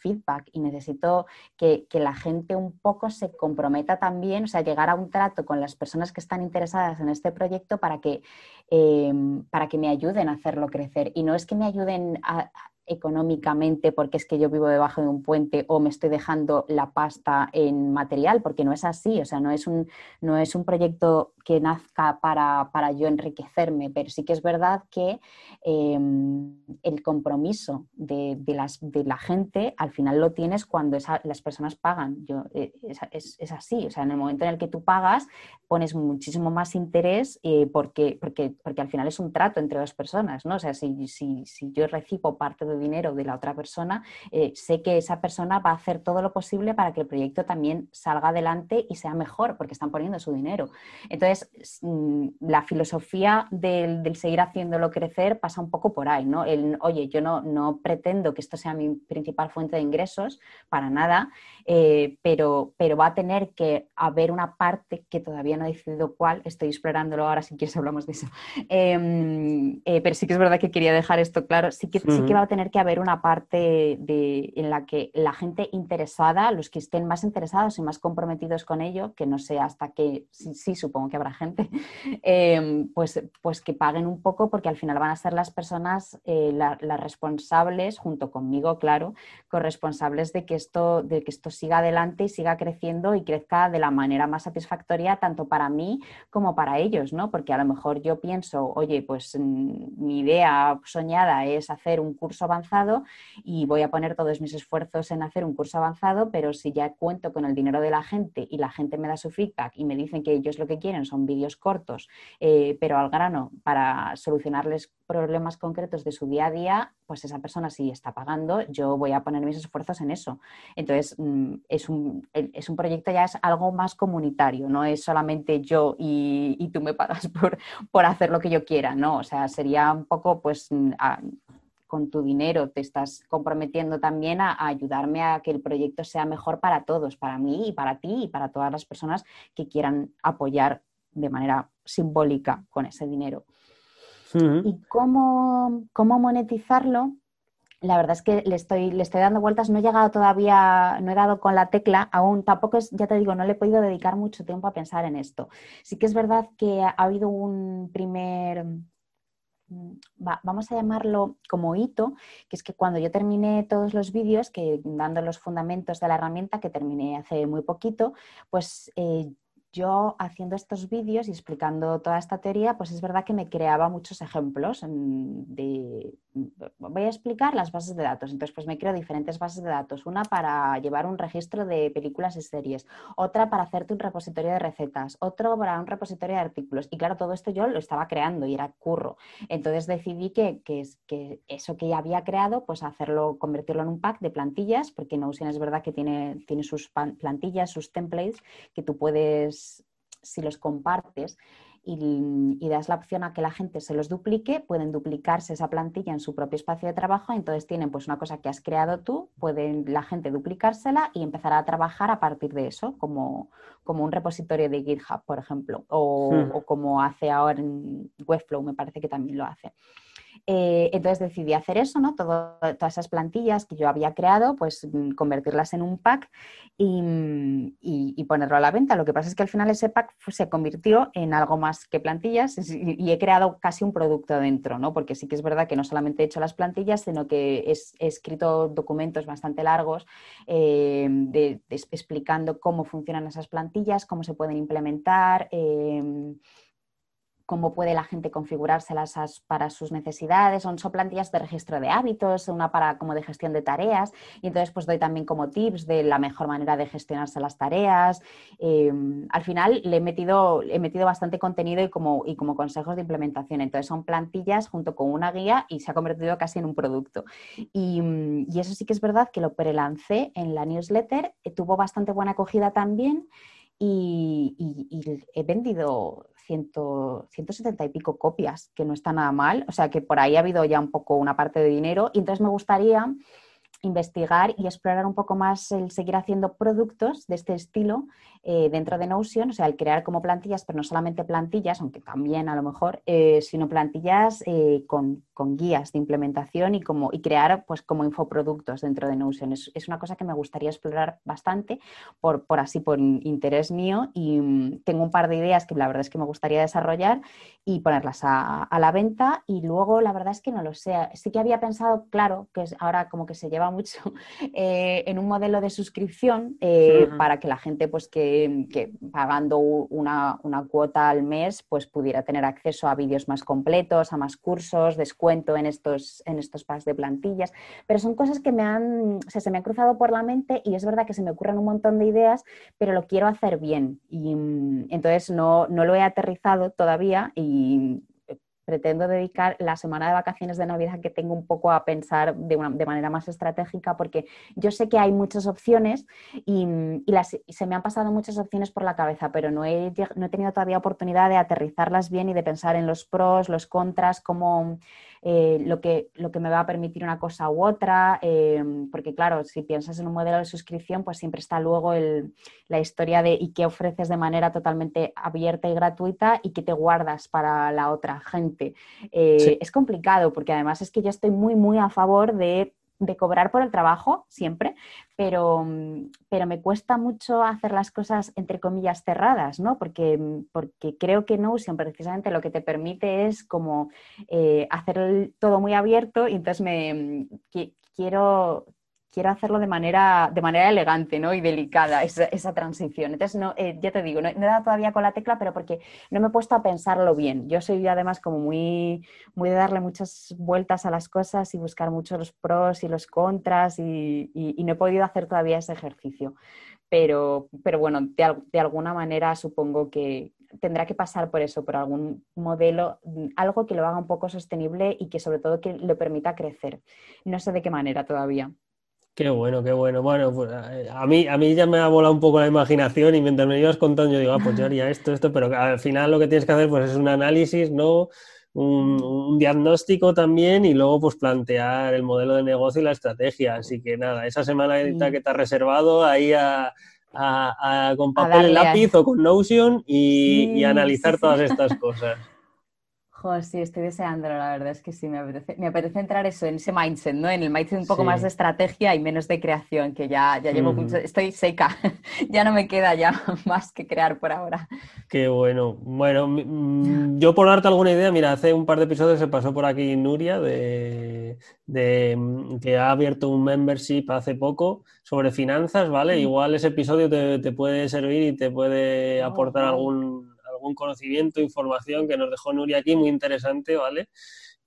feedback y necesito que, la gente un poco se comprometa también, o sea, llegar a un trato con las personas que están interesadas en este proyecto para que, eh, para que me ayuden a hacerlo crecer. Y no es que me ayuden a, económicamente porque es que yo vivo debajo de un puente o me estoy dejando la pasta en material, porque no es así, o sea, no es un, no es un proyecto que nazca para, yo enriquecerme, pero sí que es verdad que em, el compromiso de, las, de la gente al final lo tienes cuando las personas pagan. Yo, eh, es, así, o sea, en el momento en el que tú pagas pones muchísimo más interés eh, porque, porque, porque al final es un trato entre dos personas, ¿no? O sea, si, si, si yo recibo parte de dinero de la otra persona, eh, sé que esa persona va a hacer todo lo posible para que el proyecto también salga adelante y sea mejor, porque están poniendo su dinero. Entonces, mm, la filosofía del, seguir haciéndolo crecer pasa un poco por ahí, ¿no? El, oye, yo no, no pretendo que esto sea mi principal fuente de ingresos, para nada, eh, pero, pero va a tener que haber una parte que todavía no he decidido cuál, estoy explorándolo ahora, si quieres hablamos de eso. Em, eh, pero sí que es verdad que quería dejar esto claro, sí que, sí que va a tener que haber una parte de, en la que la gente interesada, los que estén más interesados y más comprometidos con ello, que no sé hasta qué, sí, supongo que habrá gente, em, pues, pues que paguen un poco porque al final van a ser las personas eh, las responsables, junto conmigo, claro, corresponsables de que esto, de que esto siga adelante y siga creciendo y crezca de la manera más satisfactoria tanto para mí como para ellos, ¿no? Porque a lo mejor yo pienso, oye, pues mm, mi idea soñada es hacer un curso avanzado y voy a poner todos mis esfuerzos en hacer un curso avanzado, pero si ya cuento con el dinero de la gente y la gente me da su feedback y me dicen que ellos lo que quieren son vídeos cortos, eh, pero al grano para solucionarles problemas concretos de su día a día, pues esa persona sí está pagando, yo voy a poner mis esfuerzos en eso. Entonces, mm, es un, es un proyecto ya es algo más comunitario, no es solamente yo y, tú me pagas por, por, hacer lo que yo quiera, ¿no? O sea, sería un poco, pues, mm, con tu dinero te estás comprometiendo también a, ayudarme a que el proyecto sea mejor para todos, para mí y para ti y para todas las personas que quieran apoyar de manera simbólica con ese dinero. ¿Y cómo, cómo monetizarlo? La verdad es que le estoy, le estoy dando vueltas, no he llegado todavía, no he dado con la tecla, aún tampoco es, ya te digo, no le he podido dedicar mucho tiempo a pensar en esto. Sí que es verdad que ha habido un primer, mm, vamos a llamarlo como hito, que es que cuando yo terminé todos los vídeos, que dando los fundamentos de la herramienta, que terminé hace muy poquito, pues eh, yo haciendo estos vídeos y explicando toda esta teoría, pues es verdad que me creaba muchos ejemplos de, voy a explicar las bases de datos. Entonces, pues me creo diferentes bases de datos. Una para llevar un registro de películas y series, otra para hacerte un repositorio de recetas, otro para un repositorio de artículos. Y claro, todo esto yo lo estaba creando y era curro. Entonces decidí que, que, eso que ya había creado, pues hacerlo, convertirlo en un pack de plantillas, porque Notion es verdad que tiene, tiene sus plantillas, sus templates, que tú puedes si los compartes y, das la opción a que la gente se los duplique, pueden duplicarse esa plantilla en su propio espacio de trabajo, entonces tienen pues una cosa que has creado tú, pueden la gente duplicársela y empezar a trabajar a partir de eso, como, como un repositorio de GitHub, por ejemplo, o, hmm. o como hace ahora en Webflow, me parece que también lo hace. Eh, entonces decidí hacer eso, ¿no? todas esas plantillas que yo había creado, pues mm, convertirlas en un pack y, ponerlo a la venta. Lo que pasa es que al final ese pack se convirtió en algo más que plantillas y he creado casi un producto dentro, ¿no? Porque sí que es verdad que no solamente he hecho las plantillas, sino que he, escrito documentos bastante largos eh, explicando cómo funcionan esas plantillas, cómo se pueden implementar. Eh, cómo puede la gente configurárselas para sus necesidades. Son, plantillas de registro de hábitos, una para como de gestión de tareas. Y entonces pues doy también como tips de la mejor manera de gestionarse las tareas. Em, al final le he metido, he metido bastante contenido y como, y como consejos de implementación. Entonces son plantillas junto con una guía y se ha convertido casi en un producto. Y, y eso sí que es verdad que lo prelancé en la newsletter, eh, tuvo bastante buena acogida también. Y, he vendido 170 y pico copias, que no está nada mal. O sea que por ahí ha habido ya un poco una parte de dinero. Y entonces me gustaría investigar y explorar un poco más el seguir haciendo productos de este estilo eh, dentro de Notion, o sea, el crear como plantillas, pero no solamente plantillas, aunque también a lo mejor, eh, sino plantillas eh, con, guías de implementación y, como, y crear pues como infoproductos dentro de Notion. Es, una cosa que me gustaría explorar bastante por, por así, por interés mío y mm, tengo un par de ideas que la verdad es que me gustaría desarrollar y ponerlas a, a la venta y luego la verdad es que no lo sé. Sí que había pensado, claro, que es ahora como que se lleva mucho eh, en un modelo de suscripción para que la gente pues que, pagando una, cuota al mes pues pudiera tener acceso a vídeos más completos, a más cursos, descuento en estos, en estos packs de plantillas. Pero son cosas que me han, se me han cruzado por la mente y es verdad que se me ocurren un montón de ideas, pero lo quiero hacer bien. Y mm, entonces no, no lo he aterrizado todavía y pretendo dedicar la semana de vacaciones de Navidad que tengo un poco a pensar de, una, de manera más estratégica, porque yo sé que hay muchas opciones y, se me han pasado muchas opciones por la cabeza, pero no he, no he tenido todavía oportunidad de aterrizarlas bien y de pensar en los pros, los contras, cómo eh, lo, que, lo que me va a permitir una cosa u otra, eh, porque claro, si piensas en un modelo de suscripción, pues siempre está luego la historia de y qué ofreces de manera totalmente abierta y gratuita y qué te guardas para la otra gente. Eh, es complicado porque además es que yo estoy muy, muy a favor de de cobrar por el trabajo siempre, pero, pero me cuesta mucho hacer las cosas entre comillas cerradas, ¿no? Porque, porque creo que Notion precisamente lo que te permite es como eh, hacer todo muy abierto y entonces me quiero quiero hacerlo de manera, de manera elegante ¿no? y delicada, esa, transición. Entonces, no, eh, ya te digo, no, he dado todavía con la tecla, pero porque no me he puesto a pensarlo bien. Yo soy además como muy, muy de darle muchas vueltas a las cosas y buscar mucho los pros y los contras y, no he podido hacer todavía ese ejercicio. Pero, pero bueno, de alguna manera supongo que, tendrá que pasar por eso, por algún modelo, mm, algo que lo haga un poco sostenible y que sobre todo que le permita crecer. No sé de qué manera todavía. Qué bueno, qué bueno. Bueno, pues eh, a mí, a mí ya me ha volado un poco la imaginación y mientras me ibas contando yo digo, ah, pues yo haría esto, esto, pero al final lo que tienes que hacer pues es un análisis, ¿no? Un, diagnóstico también y luego pues plantear el modelo de negocio y la estrategia. Así que nada, esa semana que te has reservado ahí a, con papel y lápiz o con Notion y, analizar todas estas cosas. Joder, sí, estoy deseándolo, la verdad es que sí, me apetece, me apetece entrar eso, en ese mindset, ¿no? En el mindset un poco más de estrategia y menos de creación, que ya, ya llevo mucho, estoy seca, ya no me queda ya más que crear por ahora. Qué bueno. Bueno, mm, yo por darte alguna idea, mira, hace un par de episodios se pasó por aquí Nuria, de, mm, que ha abierto un membership hace poco sobre finanzas, ¿vale? Igual ese episodio te, puede servir y te puede aportar algún algún conocimiento, información que nos dejó Nuria aquí, muy interesante, ¿vale?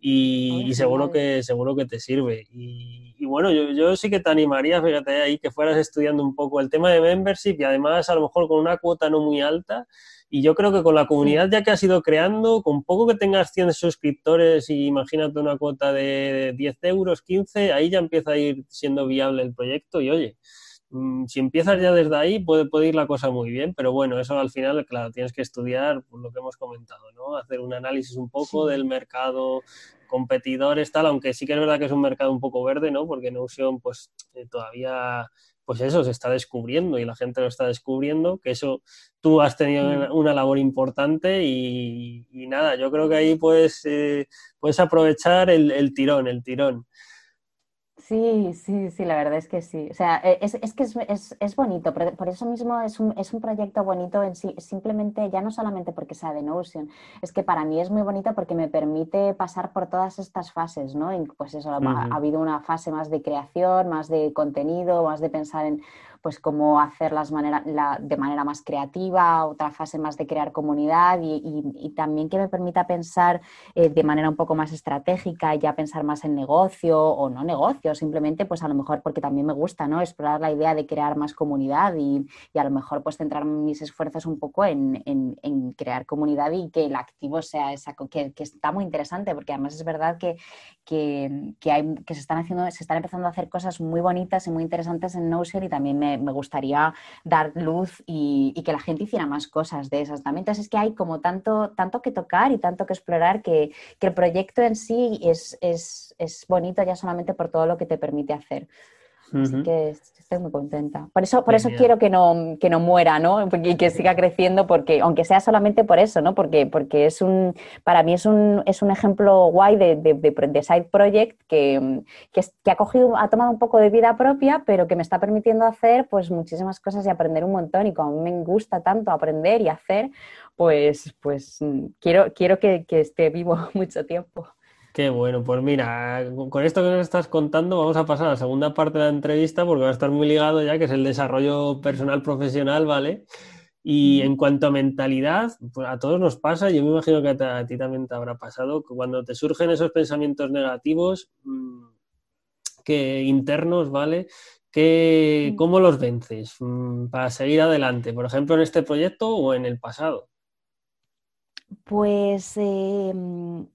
Y, seguro, que, seguro que te sirve. Y, bueno, yo, yo, sí que te animaría, fíjate ahí, que fueras estudiando un poco el tema de membership y además a lo mejor con una cuota no muy alta. Y yo creo que con la comunidad ya que has ido creando, con poco que tengas 100 suscriptores y imagínate una cuota de 10 euros, 15, ahí ya empieza a ir siendo viable el proyecto y oye, si empiezas ya desde ahí, puede, puede, ir la cosa muy bien, pero bueno, eso al final, claro, tienes que estudiar pues, lo que hemos comentado, ¿no? Hacer un análisis un poco del mercado, competidores, tal, aunque sí que es verdad que es un mercado un poco verde, ¿no? Porque Notion, pues eh, todavía, pues eso, se está descubriendo y la gente lo está descubriendo, que eso tú has tenido mm. una, labor importante y, nada, yo creo que ahí puedes, eh, puedes aprovechar el, el tirón, el tirón. Sí, sí, sí, la verdad es que sí. O sea, e, es, es que es, es, bonito, por, eso mismo es un, es un proyecto bonito en sí, simplemente ya no solamente porque sea de Notion, es que para mí es muy bonito porque me permite pasar por todas estas fases, ¿no? pues eso, ha, ha, habido una fase más de creación, más de contenido, más de pensar en pues cómo hacerlas de manera más creativa, otra fase más de crear comunidad y, también que me permita pensar eh, de manera un poco más estratégica, ya pensar más en negocio o no negocio, simplemente pues a lo mejor porque también me gusta, ¿no? Explorar la idea de crear más comunidad y, a lo mejor pues centrar mis esfuerzos un poco en, crear comunidad y que el activo sea esa, que, que, está muy interesante porque además es verdad que, que, hay, que se están haciendo, se están empezando a hacer cosas muy bonitas y muy interesantes en Notion y también me, gustaría dar luz y, que la gente hiciera más cosas de esas también. Entonces es que hay como tanto, tanto que tocar y tanto que explorar que, el proyecto en sí es, es, es bonito ya solamente por todo lo que te permite hacer. Así que estoy muy contenta. Por eso, por eso quiero que no, que no muera, ¿no? Y que siga creciendo, porque, aunque sea solamente por eso, ¿no? Porque, porque es un, para mí es un, es un ejemplo guay de, de, side project que, que, ha cogido, ha tomado un poco de vida propia, pero que me está permitiendo hacer pues muchísimas cosas y aprender un montón. Y como a mí me gusta tanto aprender y hacer, pues, pues quiero, quiero que, que esté vivo mucho tiempo. Qué bueno, pues mira, con esto que nos estás contando vamos a pasar a la segunda parte de la entrevista porque va a estar muy ligado ya, que es el desarrollo personal profesional, ¿vale? Y en cuanto a mentalidad, pues a todos nos pasa, yo me imagino que a, ti también te habrá pasado, que cuando te surgen esos pensamientos negativos, mm, que internos, ¿vale? Que, ¿Cómo los vences mm, para seguir adelante? Por ejemplo, en este proyecto o en el pasado. Pues em,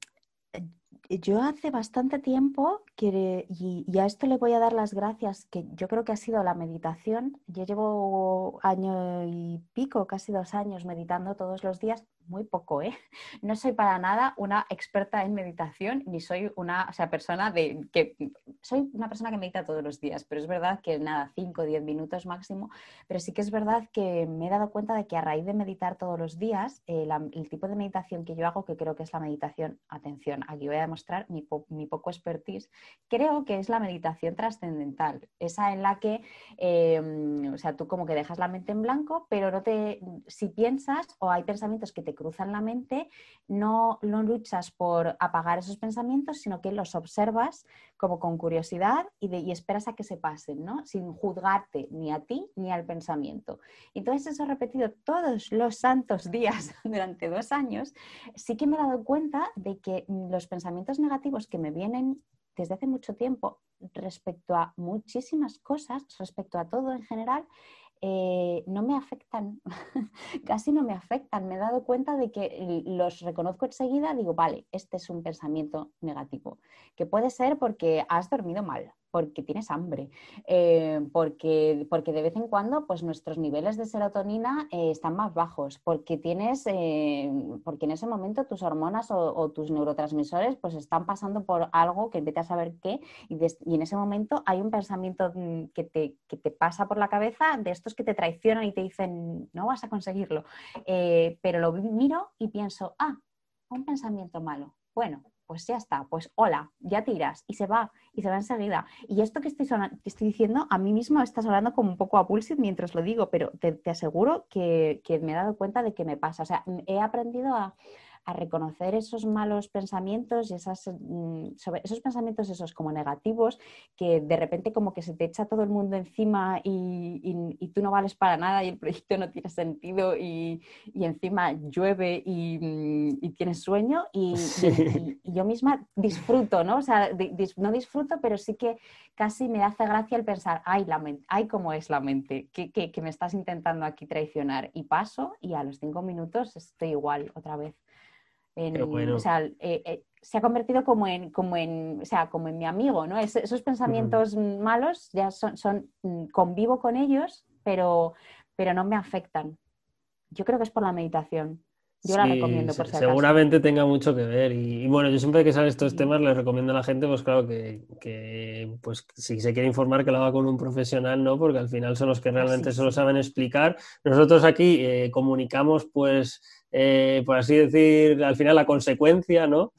yo hace bastante tiempo, y, a esto le voy a dar las gracias, que yo creo que ha sido la meditación. Yo llevo año y pico, casi dos años meditando todos los días, muy poco, ¿eh? No soy para nada una experta en meditación, ni soy una sea, persona de que soy una persona que medita todos los días, pero es verdad que nada, 5 o 10 minutos máximo, pero sí que es verdad que me he dado cuenta de que a raíz de meditar todos los días, eh, el tipo de meditación que yo hago, que creo que es la meditación, atención, aquí voy a demostrar mi, poco expertise, creo que es la meditación trascendental, esa en la que, em, o sea, tú como que dejas la mente en blanco, pero no te, si piensas o hay pensamientos que te cruzan la mente, no, no luchas por apagar esos pensamientos, sino que los observas como con curiosidad y, esperas a que se pasen, ¿no? Sin juzgarte ni a ti ni al pensamiento. Entonces eso repetido todos los santos días durante dos años, sí que me he dado cuenta de que los pensamientos negativos que me vienen desde hace mucho tiempo respecto a muchísimas cosas, respecto a todo en general, eh, no me afectan, casi no me afectan. Me he dado cuenta de que los reconozco enseguida, digo, vale, este es un pensamiento negativo, que puede ser porque has dormido mal, porque tienes hambre, eh, porque, porque de vez en cuando pues, nuestros niveles de serotonina eh, están más bajos, porque tienes, eh, porque en ese momento tus hormonas o, tus neurotransmisores pues están pasando por algo que vete a saber qué, y, y, en ese momento hay un pensamiento mm, que te, que te, pasa por la cabeza de estos que te traicionan y te dicen no vas a conseguirlo, pero lo miro y pienso, ah, un pensamiento malo. Bueno, pues ya está, pues hola, ya tiras y se va, y se va enseguida. Y esto que estoy, estoy diciendo, a mí mismo estás hablando como un poco a pulse mientras lo digo, pero te, aseguro que, que, me he dado cuenta de que me pasa. O sea, he aprendido a, a reconocer esos malos pensamientos y esas, mm, sobre esos pensamientos esos como negativos que de repente como que se te echa todo el mundo encima y, y, tú no vales para nada y el proyecto no tiene sentido y, y encima llueve y, mm, tienes sueño y, yo misma disfruto, ¿no? O sea, no disfruto, pero sí que casi me hace gracia el pensar, ay, la mente, ay, cómo es la mente, que, que, que me estás intentando aquí traicionar y paso y a los cinco minutos estoy igual otra vez. O sea, eh, eh, se ha convertido como en, como en, o sea, como en mi amigo, ¿no? esos pensamientos malos ya son, son, mm, convivo con ellos, pero, pero no me afectan. Yo creo que es por la meditación. Yo la recomiendo por si Seguramente tenga mucho que ver. Y, bueno, yo siempre que salen estos temas les recomiendo a la gente, pues claro, que, pues si se quiere informar que lo haga con un profesional, ¿no? Porque al final son los que realmente se lo saben explicar. Nosotros aquí eh, comunicamos, pues, eh, por así decir, al final la consecuencia, ¿no?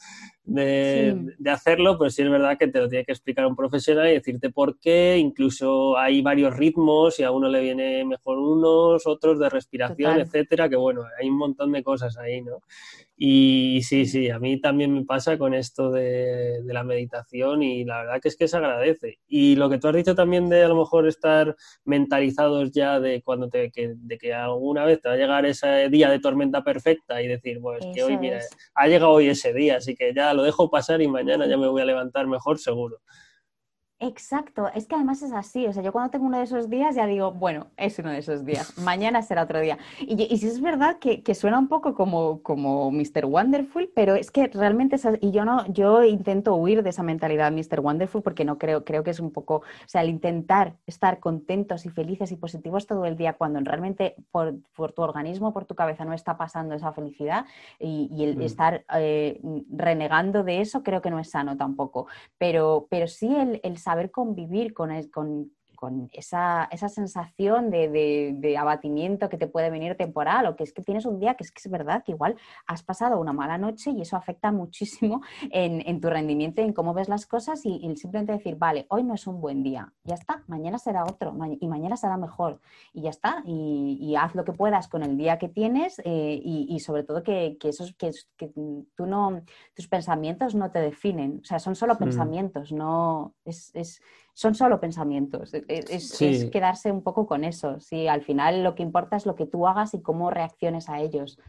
De, hacerlo, pues sí es verdad que te lo tiene que explicar un profesional y decirte por qué. Incluso hay varios ritmos y a uno le viene mejor unos, otros de respiración, etcétera, que bueno, hay un montón de cosas ahí, ¿no? Y sí, sí, a mí también me pasa con esto de, la meditación y la verdad que es que se agradece. Y lo que tú has dicho también de a lo mejor estar mentalizados ya de cuando te, que, de que alguna vez te va a llegar ese día de tormenta perfecta y decir, pues que hoy, mira, ha llegado hoy ese día, así que ya lo dejo pasar y mañana ya me voy a levantar mejor seguro. Exacto, es que además es así, o sea, yo cuando tengo uno de esos días ya digo, bueno, es uno de esos días, mañana será otro día. Y, y sí es verdad que, suena un poco como, como Mr. Wonderful, pero es que realmente, es, y yo no, yo intento huir de esa mentalidad Mr. Wonderful porque no creo, creo que es un poco, o sea, el intentar estar contentos y felices y positivos todo el día cuando realmente por, tu organismo, por tu cabeza no está pasando esa felicidad y, el mm. estar eh, renegando de eso creo que no es sano tampoco, pero, pero sí el, el saber convivir con, con, con esa, esa sensación de, de, abatimiento que te puede venir temporal o que es que tienes un día que es que es verdad que igual has pasado una mala noche y eso afecta muchísimo en, en tu rendimiento, en cómo ves las cosas y, simplemente decir, vale, hoy no es un buen día, ya está, mañana será otro y mañana será mejor y ya está, y, haz lo que puedas con el día que tienes eh, y, sobre todo que, que, esos, que, que tú no, tus pensamientos no te definen, o sea, son solo pensamientos, no es, es son solo pensamientos. E, e, es, quedarse un poco con eso. Sí, al final lo que importa es lo que tú hagas y cómo reacciones a ellos.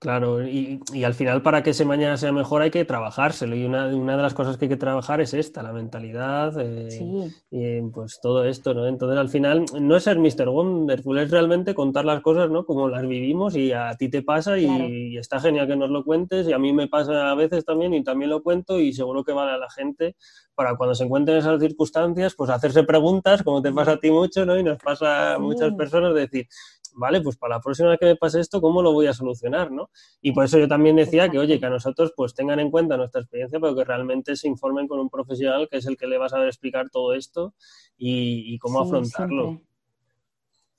Claro, y, al final para que ese mañana sea mejor hay que trabajárselo y una, una de las cosas que hay que trabajar es esta, la mentalidad eh, y pues todo esto, ¿no? Entonces al final no es ser Mr. Wonderful, es realmente contar las cosas, ¿no? Como las vivimos y a ti te pasa y, está genial que nos lo cuentes y a mí me pasa a veces también y también lo cuento y seguro que vale a la gente para cuando se encuentren esas circunstancias, pues hacerse preguntas, como te pasa a ti mucho, ¿no? Y nos pasa a muchas personas decir, vale, pues para la próxima vez que me pase esto, ¿cómo lo voy a solucionar? ¿no? Y por eso yo también decía que, oye, que a nosotros pues tengan en cuenta nuestra experiencia, pero que realmente se informen con un profesional que es el que le va a saber explicar todo esto y, cómo afrontarlo. Siempre,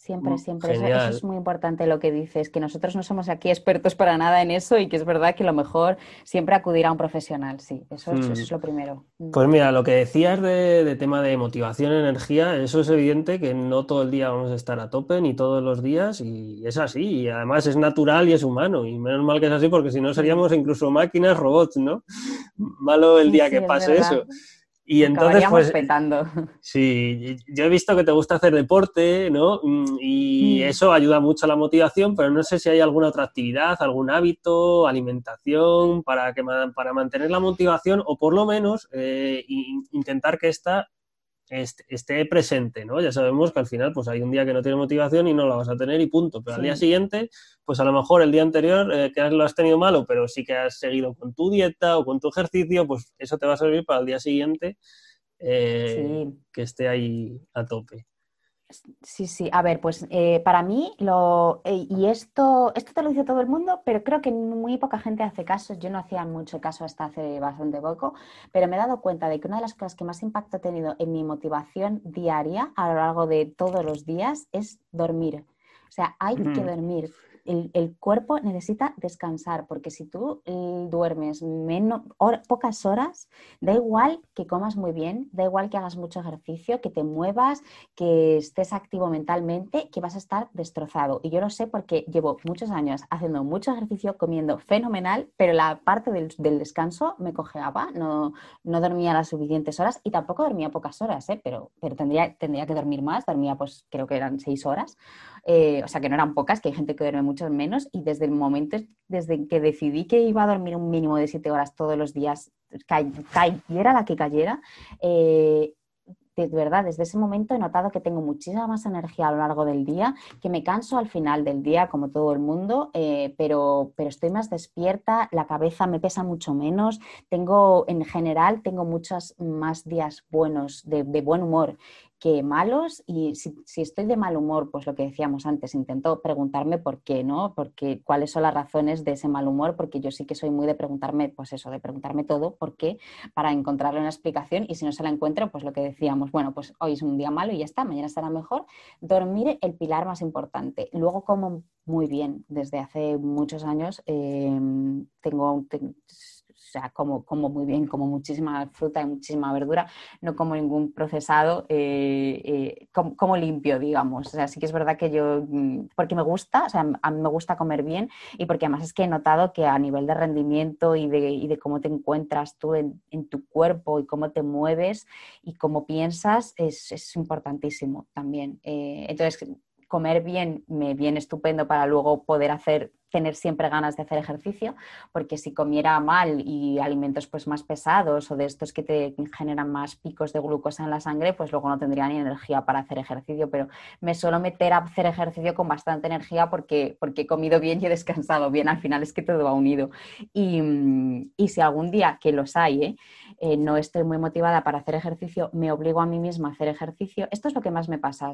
mm, siempre. Eso, es muy importante lo que dices, que nosotros no somos aquí expertos para nada en eso y que es verdad que lo mejor siempre acudir a un profesional, sí, eso, es mm. lo primero. Mm. Pues mira, lo que decías de, tema de motivación, energía, eso es evidente que no todo el día vamos a estar a tope, ni todos los días, y es así, y además es natural y es humano, y menos mal que es así porque si no seríamos incluso máquinas, robots, ¿no? Malo el día que pase eso. Y entonces, pues, sí, yo he visto que te gusta hacer deporte, ¿no? Mm, y mm. eso ayuda mucho a la motivación, pero no sé si hay alguna otra actividad, algún hábito, alimentación, para, que, para mantener la motivación o por lo menos eh, intentar que esté presente, ¿no? Ya sabemos que al final pues hay un día que no tiene motivación y no la vas a tener y punto, pero al día siguiente, pues a lo mejor el día anterior eh, que lo has tenido malo, pero sí que has seguido con tu dieta o con tu ejercicio, pues eso te va a servir para el día siguiente eh, que esté ahí a tope. Sí, sí. A ver, pues eh, para mí, lo, eh, y esto, esto te lo dice todo el mundo, pero creo que muy poca gente hace caso. Yo no hacía mucho caso hasta hace bastante poco, pero me he dado cuenta de que una de las cosas que más impacto ha tenido en mi motivación diaria a lo largo de todos los días es dormir. O sea, hay que dormir el, cuerpo necesita descansar, porque si tú eh, duermes menos, pocas horas, da igual que comas muy bien, da igual que hagas mucho ejercicio, que te muevas, que estés activo mentalmente, que vas a estar destrozado. Y yo lo sé porque llevo muchos años haciendo mucho ejercicio, comiendo fenomenal, pero la parte del, descanso me cojeaba, no, no dormía las suficientes horas y tampoco dormía pocas horas, ¿eh? pero, pero tendría, tendría que dormir más, dormía pues creo que eran seis horas, eh, o sea que no eran pocas, que hay gente que duerme mucho menos y desde el momento, desde que decidí que iba a dormir un mínimo de siete horas todos los días, cayera la que cayera, eh, de verdad, desde ese momento he notado que tengo muchísima más energía a lo largo del día, que me canso al final del día, como todo el mundo, eh, pero, pero estoy más despierta, la cabeza me pesa mucho menos, tengo, en general, tengo muchos más días buenos, de, de buen humor que malos y si, estoy de mal humor, pues lo que decíamos antes, intento preguntarme por qué, ¿no? Porque cuáles son las razones de ese mal humor, porque yo sí que soy muy de preguntarme, pues eso, de preguntarme todo, por qué, para encontrarle una explicación y si no se la encuentro, pues lo que decíamos, bueno, pues hoy es un día malo y ya está, mañana estará mejor. Dormir el pilar más importante. Luego como muy bien, desde hace muchos años em, tengo o sea, como, como muy bien, como muchísima fruta y muchísima verdura, no como ningún procesado, eh, eh, como, limpio, digamos. O sea, sí que es verdad que yo, mm, porque me gusta, o sea, a mí me gusta comer bien y porque además es que he notado que a nivel de rendimiento y de, cómo te encuentras tú en, en, tu cuerpo y cómo te mueves y cómo piensas es, es importantísimo también. Eh, entonces, comer bien me viene estupendo para luego poder hacer tener siempre ganas de hacer ejercicio, porque si comiera mal y alimentos pues más pesados o de estos que te generan más picos de glucosa en la sangre, pues luego no tendría ni energía para hacer ejercicio, pero me suelo meter a hacer ejercicio con bastante energía porque, porque he comido bien y he descansado bien, al final es que todo va unido. Y, y si algún día, que los hay, ¿eh? Eh, no estoy muy motivada para hacer ejercicio, me obligo a mí misma a hacer ejercicio, esto es lo que más me pasa,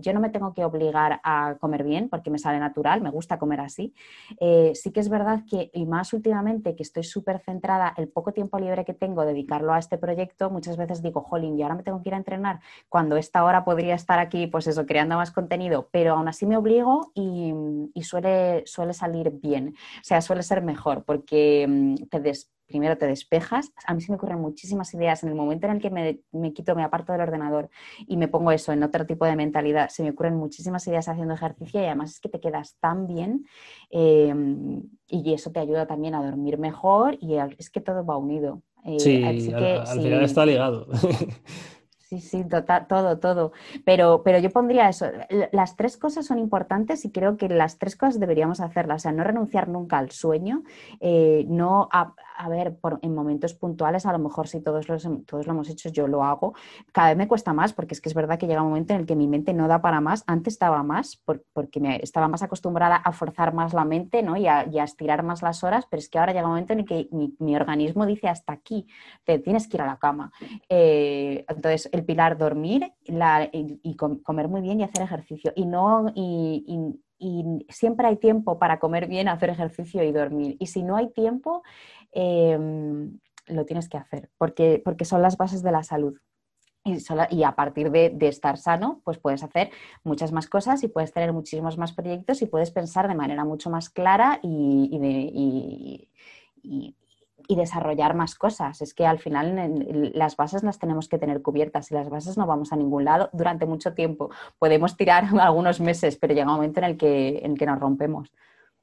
yo no me tengo que obligar a comer bien porque me sale natural, me gusta comer así, eh, sí que es verdad que, y más últimamente que estoy súper centrada, el poco tiempo libre que tengo, dedicarlo a este proyecto, muchas veces digo, jolín, y ahora me tengo que ir a entrenar, cuando esta hora podría estar aquí, pues eso, creando más contenido, pero aún así me obligo y, suele, suele salir bien, o sea, suele ser mejor porque mm, te des primero te despejas. A mí se me ocurren muchísimas ideas en el momento en el que me, quito, me aparto del ordenador y me pongo eso en otro tipo de mentalidad. Se me ocurren muchísimas ideas haciendo ejercicio y además es que te quedas tan bien em, y eso te ayuda también a dormir mejor y es que todo va unido. Eh, sí, al, final está ligado. Sí, sí, todo, todo. Pero, pero yo pondría eso. Las tres cosas son importantes y creo que las tres cosas deberíamos hacerlas. O sea, no renunciar nunca al sueño, eh, no a, a ver, por, en momentos puntuales, a lo mejor si todos, los, todos lo hemos hecho, yo lo hago. Cada vez me cuesta más porque es que es verdad que llega un momento en el que mi mente no da para más. Antes estaba más porque me, estaba más acostumbrada a forzar más la mente ¿no? y, a, estirar más las horas, pero es que ahora llega un momento en el que mi, organismo dice hasta aquí, te tienes que ir a la cama. Eh, entonces, el pilar dormir y, comer muy bien y hacer ejercicio. Y no... siempre hay tiempo para comer bien, hacer ejercicio y dormir. Y si no hay tiempo, Em, lo tienes que hacer, porque, porque son las bases de la salud. Y, a partir de, estar sano, pues puedes hacer muchas más cosas y puedes tener muchísimos más proyectos y puedes pensar de manera mucho más clara y, y desarrollar más cosas. Es que al final las bases las tenemos que tener cubiertas y las bases no vamos a ningún lado durante mucho tiempo. Podemos tirar algunos meses, pero llega un momento en el que, en que nos rompemos.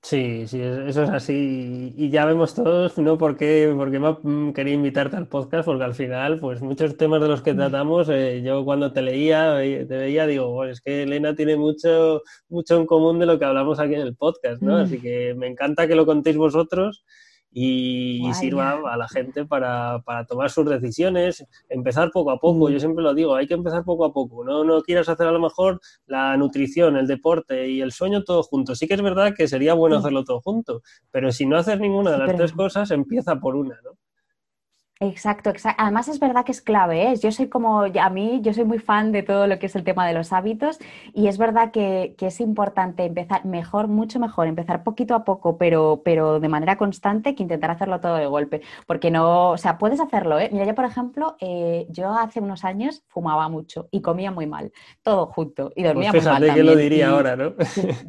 Sí, sí, eso es así. Y ya vemos todos, ¿no? ¿Por qué, porque me mm, quería invitarte al podcast? Porque al final, pues muchos temas de los que tratamos, eh, yo cuando te leía, te veía, digo, es que Elena tiene mucho, mucho en común de lo que hablamos aquí en el podcast, ¿no? Mm. Así que me encanta que lo contéis vosotros y, sirva a la gente para, tomar sus decisiones, empezar poco a poco. Yo siempre lo digo, hay que empezar poco a poco. No, no quieras hacer a lo mejor la nutrición, el deporte y el sueño todo junto. Sí que es verdad que sería bueno hacerlo todo junto, pero si no haces ninguna de las tres cosas, empieza por una, ¿no? Exacto, exacto. Además es verdad que es clave. ¿eh? Yo soy como, a mí, yo soy muy fan de todo lo que es el tema de los hábitos y es verdad que, es importante empezar mejor, mucho mejor, empezar poquito a poco, pero, pero de manera constante que intentar hacerlo todo de golpe. Porque no, o sea, puedes hacerlo. ¿eh? Mira, yo por ejemplo, eh, yo hace unos años fumaba mucho y comía muy mal, todo junto y dormía pues muy mal. que lo diría ahora, ¿no?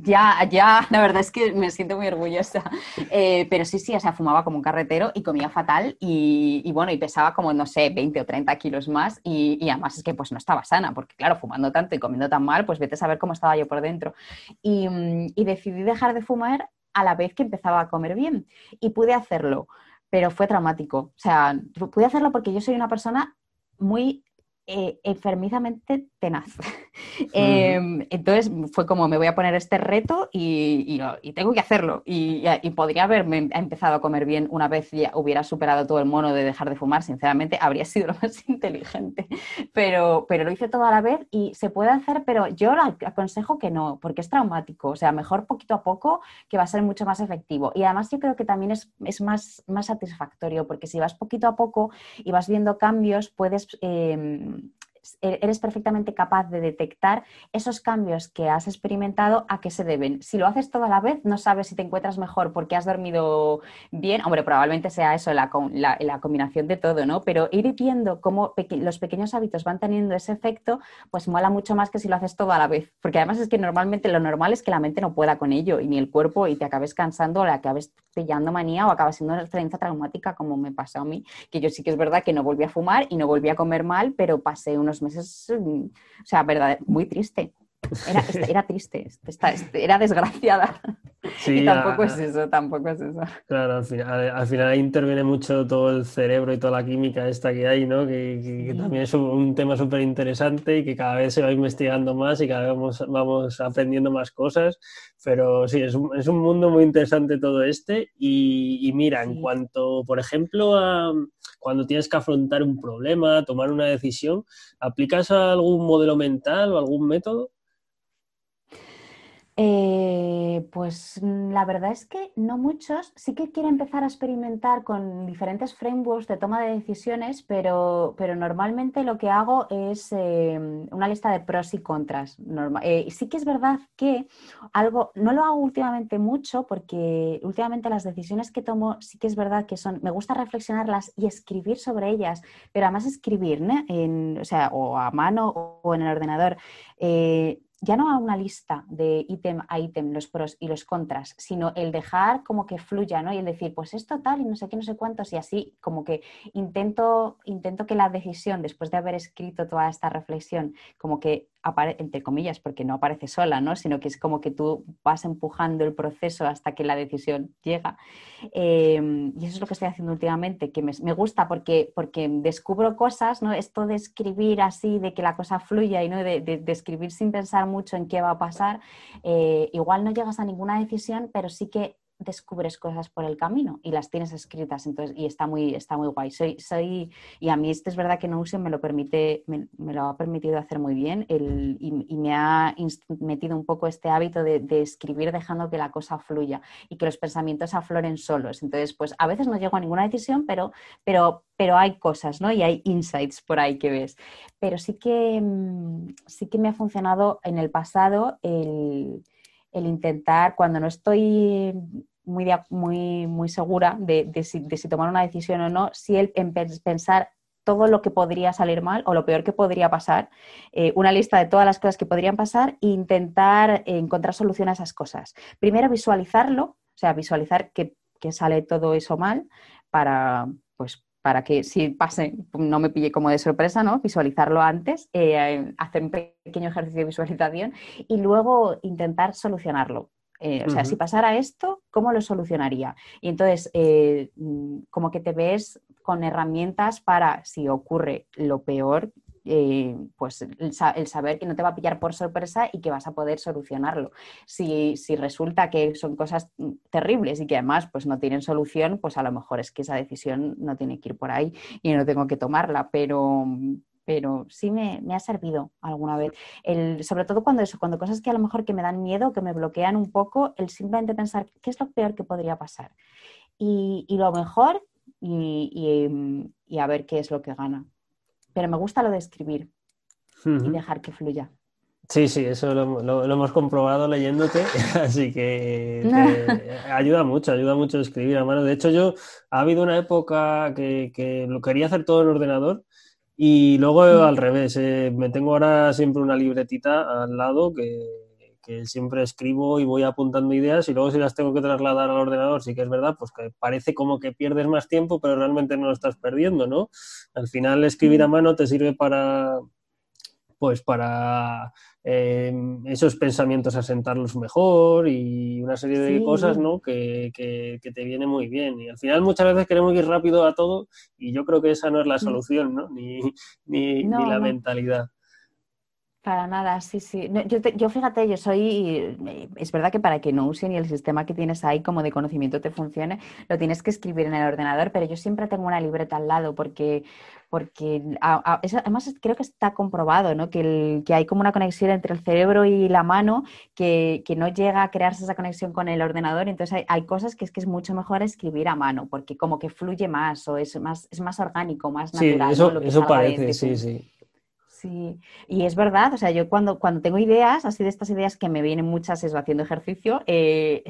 Ya, ya, la verdad es que me siento muy orgullosa. Eh, pero sí, sí, o sea, fumaba como un carretero y comía fatal y, y bueno, y pesaba como, no sé, 20 o 30 kilos más y, además es que pues no estaba sana, porque claro, fumando tanto y comiendo tan mal, pues vete a saber cómo estaba yo por dentro. Y, mm, y decidí dejar de fumar a la vez que empezaba a comer bien y pude hacerlo, pero fue traumático. O sea, pude hacerlo porque yo soy una persona muy eh, enfermizamente tenaz. Em, entonces fue como, me voy a poner este reto y, tengo que hacerlo. Y, podría haberme empezado a comer bien una vez ya hubiera superado todo el mono de dejar de fumar, sinceramente, habría sido lo más inteligente. Pero, pero lo hice todo a la vez y se puede hacer, pero yo aconsejo que no, porque es traumático. O sea, mejor poquito a poco, que va a ser mucho más efectivo. Y además yo creo que también es, más, más satisfactorio, porque si vas poquito a poco y vas viendo cambios, puedes... Em, eres perfectamente capaz de detectar esos cambios que has experimentado a qué se deben. Si lo haces toda la vez, no sabes si te encuentras mejor porque has dormido bien. Hombre, probablemente sea eso, la, la, combinación de todo, ¿no? Pero ir viendo cómo los pequeños hábitos van teniendo ese efecto, pues mola mucho más que si lo haces todo a la vez. Porque además es que normalmente lo normal es que la mente no pueda con ello y ni el cuerpo y te acabes cansando o le acabes pillando manía o acabas siendo una experiencia traumática como me pasó a mí, que yo sí que es verdad que no volví a fumar y no volví a comer mal, pero pasé unos meses, mm, o sea, verdad, muy triste. Era, era triste, era desgraciada. y tampoco es eso, tampoco es eso. Claro, al final, al final interviene mucho todo el cerebro y toda la química esta que hay, ¿no? Que, también es un tema súper interesante y que cada vez se va investigando más y cada vez vamos, aprendiendo más cosas. Pero sí, es un, es un mundo muy interesante todo este. Y, mira, en cuanto, por ejemplo, a cuando tienes que afrontar un problema, tomar una decisión, ¿aplicas algún modelo mental o algún método? Eh, pues mm, la verdad es que no muchos. Sí que quiero empezar a experimentar con diferentes frameworks de toma de decisiones, pero, pero normalmente lo que hago es em, una lista de pros y contras. Eh, sí que es verdad que algo, no lo hago últimamente mucho porque últimamente las decisiones que tomo sí que es verdad que son, me gusta reflexionarlas y escribir sobre ellas, pero además escribir, En, o sea, o a mano o en el ordenador. Ya no a una lista de ítem a ítem, los pros y los contras, sino el dejar como que fluya, ¿no? Y el decir, pues esto tal y no sé qué, no sé cuántos, y así como que intento, intento que la decisión, después de haber escrito toda esta reflexión, como que entre comillas, porque no aparece sola, ¿no? sino que es como que tú vas empujando el proceso hasta que la decisión llega. Em, y eso es lo que estoy haciendo últimamente, que me, gusta porque, porque descubro cosas, ¿no? esto de escribir así, de que la cosa fluya y ¿no? de, escribir sin pensar mucho en qué va a pasar, eh, igual no llegas a ninguna decisión, pero sí que descubres cosas por el camino y las tienes escritas, entonces, y está muy, está muy guay. Soy, soy, y a mí este es verdad que Notion me lo permite, me, lo ha permitido hacer muy bien el, y, me ha metido un poco este hábito de, escribir dejando que la cosa fluya y que los pensamientos afloren solos. Entonces, pues a veces no llego a ninguna decisión, pero, pero, pero hay cosas, ¿no? Y hay insights por ahí que ves. Pero sí que, mm, sí que me ha funcionado en el pasado el el intentar, cuando no estoy muy, muy, muy segura de, si, tomar una decisión o no, si el pensar todo lo que podría salir mal o lo peor que podría pasar, eh, una lista de todas las cosas que podrían pasar e intentar encontrar solución a esas cosas. Primero visualizarlo, o sea, visualizar que, que sale todo eso mal para, pues, para que si pase no me pille como de sorpresa, ¿no? Visualizarlo antes, eh, hacer un pequeño ejercicio de visualización y luego intentar solucionarlo. Eh, o sea, si pasara esto, ¿cómo lo solucionaría? Y entonces, eh, como que te ves con herramientas para, si ocurre lo peor, eh, pues el, saber que no te va a pillar por sorpresa y que vas a poder solucionarlo. Si, resulta que son cosas terribles y que además pues no tienen solución, pues a lo mejor es que esa decisión no tiene que ir por ahí y no tengo que tomarla, pero, pero sí me, ha servido alguna vez. El, sobre todo cuando eso, cuando cosas que a lo mejor que me dan miedo, que me bloquean un poco, el simplemente pensar qué es lo peor que podría pasar. Y, lo mejor y, a ver qué es lo que gana pero me gusta lo de escribir y dejar que fluya. Sí, sí, eso lo, hemos comprobado leyéndote, así que ayuda mucho, ayuda mucho escribir a mano. De hecho, yo ha habido una época que, lo quería hacer todo en ordenador y luego al revés, eh, me tengo ahora siempre una libretita al lado que, que siempre escribo y voy apuntando ideas y luego si las tengo que trasladar al ordenador, sí que es verdad, pues que parece como que pierdes más tiempo, pero realmente no lo estás perdiendo, ¿no? Al final escribir a mano te sirve para, pues para em, esos pensamientos asentarlos mejor y una serie de cosas, ¿no? Que, que, te viene muy bien. Y al final muchas veces queremos ir rápido a todo y yo creo que esa no es la mm. solución, ¿no? Ni, ni, ni la mentalidad. Para nada, sí, sí. yo, yo, fíjate, yo soy, es verdad que para que no usen y el sistema que tienes ahí como de conocimiento te funcione, lo tienes que escribir en el ordenador, pero yo siempre tengo una libreta al lado porque, porque además creo que está comprobado, ¿no? Que, el, que hay como una conexión entre el cerebro y la mano que, que, no llega a crearse esa conexión con el ordenador, entonces hay, hay, cosas que es que es mucho mejor escribir a mano porque como que fluye más o es más, es más orgánico, más natural. Sí, eso, eso parece, sí, sí. Sí, y es verdad, o sea, yo cuando, cuando tengo ideas, así de estas ideas que me vienen muchas es haciendo ejercicio, eh,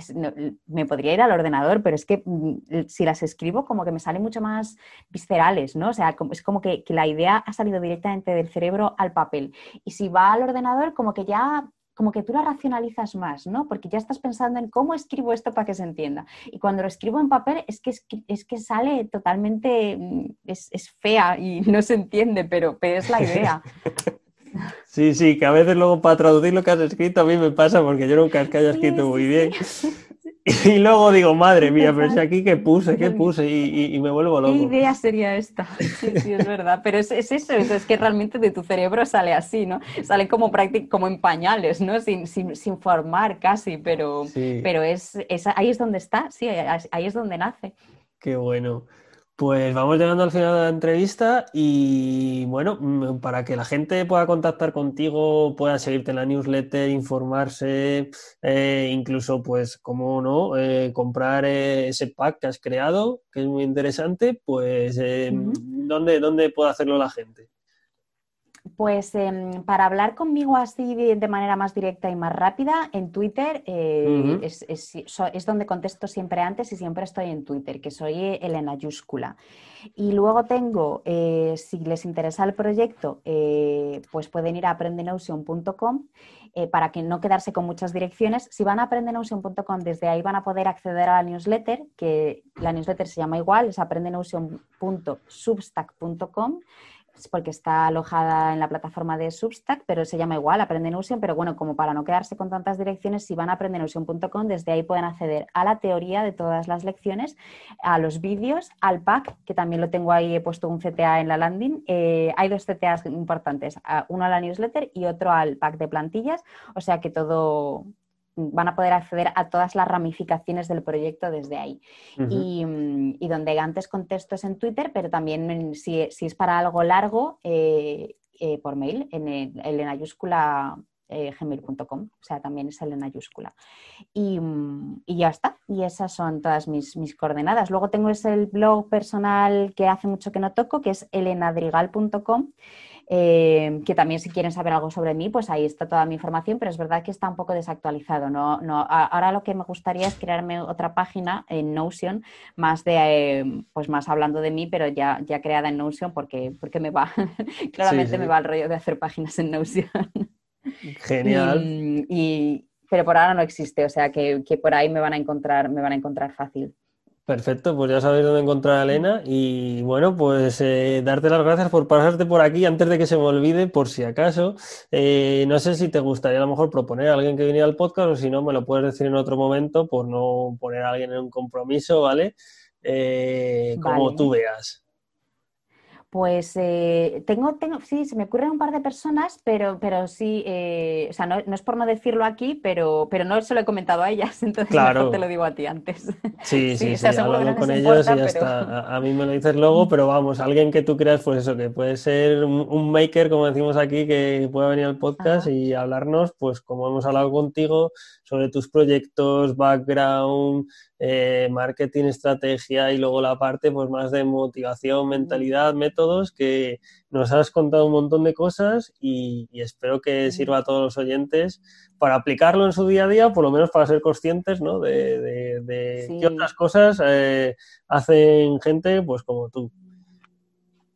me podría ir al ordenador, pero es que mm, si las escribo como que me salen mucho más viscerales, ¿no? O sea, es como que, que la idea ha salido directamente del cerebro al papel. Y si va al ordenador, como que ya como que tú la racionalizas más, ¿no? Porque ya estás pensando en cómo escribo esto para que se entienda. Y cuando lo escribo en papel es que, es que, sale totalmente, mm, es, fea y no se entiende, pero, pero es la idea. Sí, sí, que a veces luego para traducir lo que has escrito a mí me pasa porque yo nunca es que haya escrito muy bien. Y luego digo, madre mía, pero si aquí que puse, qué puse y, me vuelvo loco. ¿Qué idea sería esta? Sí, sí, es verdad. Pero es, es eso, es que realmente de tu cerebro sale así, ¿no? Sale como, como en pañales, ¿no? Sin, sin, sin formar casi, pero, pero es, es, ahí es donde está, sí, ahí es donde nace. Qué bueno. Pues vamos llegando al final de la entrevista y bueno, mm, para que la gente pueda contactar contigo, pueda seguirte en la newsletter, informarse, eh, incluso pues, como no, eh, comprar eh, ese pack que has creado, que es muy interesante, pues ¿dónde, ¿dónde puede hacerlo la gente? Pues em, para hablar conmigo así de, manera más directa y más rápida, en Twitter eh, es, donde contesto siempre antes y siempre estoy en Twitter, que soy Elena Yúscula. Y luego tengo, eh, si les interesa el proyecto, eh, pues pueden ir a aprendenotion.com para que no quedarse con muchas direcciones. Si van a aprendenotion.com, desde ahí van a poder acceder a la newsletter, que la newsletter se llama igual, es aprendenotion.substack.com porque está alojada en la plataforma de Substack, pero se llama igual, Aprende pero bueno, como para no quedarse con tantas direcciones, si van a aprendenusion.com, desde ahí pueden acceder a la teoría de todas las lecciones, a los vídeos, al pack, que también lo tengo ahí, he puesto un CTA en la landing. Eh, hay dos CTAs importantes, uno a la newsletter y otro al pack de plantillas, o sea que todo, van a poder acceder a todas las ramificaciones del proyecto desde ahí. y, donde antes contesto es en Twitter, pero también si, es para algo largo, eh, eh, por mail, en, el, en mayúscula eh, gmail.com, o sea, también es el en mayúscula. Y, ya está, y esas son todas mis, mis, coordenadas. Luego tengo ese el blog personal que hace mucho que no toco, que es elenadrigal.com Eh, que también si quieren saber algo sobre mí, pues ahí está toda mi información, pero es verdad que está un poco desactualizado. No, no, ahora lo que me gustaría es crearme otra página en Notion, más de, eh, pues más hablando de mí, pero ya, ya creada en Notion porque, porque me va, claramente me va el rollo de hacer páginas en Notion. Genial. Y, pero por ahora no existe, o sea que, que por ahí me van a encontrar, me van a encontrar fácil. Perfecto, pues ya sabéis dónde encontrar a Elena y bueno, pues eh, darte las gracias por pasarte por aquí antes de que se me olvide, por si acaso. Eh, no sé si te gustaría a lo mejor proponer a alguien que viniera al podcast o si no, me lo puedes decir en otro momento por no poner a alguien en un compromiso, ¿vale? Eh, como tú veas. Pues eh, tengo, tengo, sí, se me ocurren un par de personas, pero, pero sí, eh, o sea, no, es por no decirlo aquí, pero, pero no se lo he comentado a ellas, entonces mejor te lo digo a ti antes. Sí, sí, sí, con ellos y ya está. A, mí me lo dices luego, pero vamos, alguien que tú creas, pues eso, que puede ser un, maker, como decimos aquí, que pueda venir al podcast y hablarnos, pues como hemos hablado contigo, sobre tus proyectos, background, eh, marketing, estrategia y luego la parte pues más de motivación, mentalidad, métodos, que nos has contado un montón de cosas y, espero que sirva a todos los oyentes para aplicarlo en su día a día, por lo menos para ser conscientes ¿no? de, qué otras cosas eh, hacen gente pues como tú.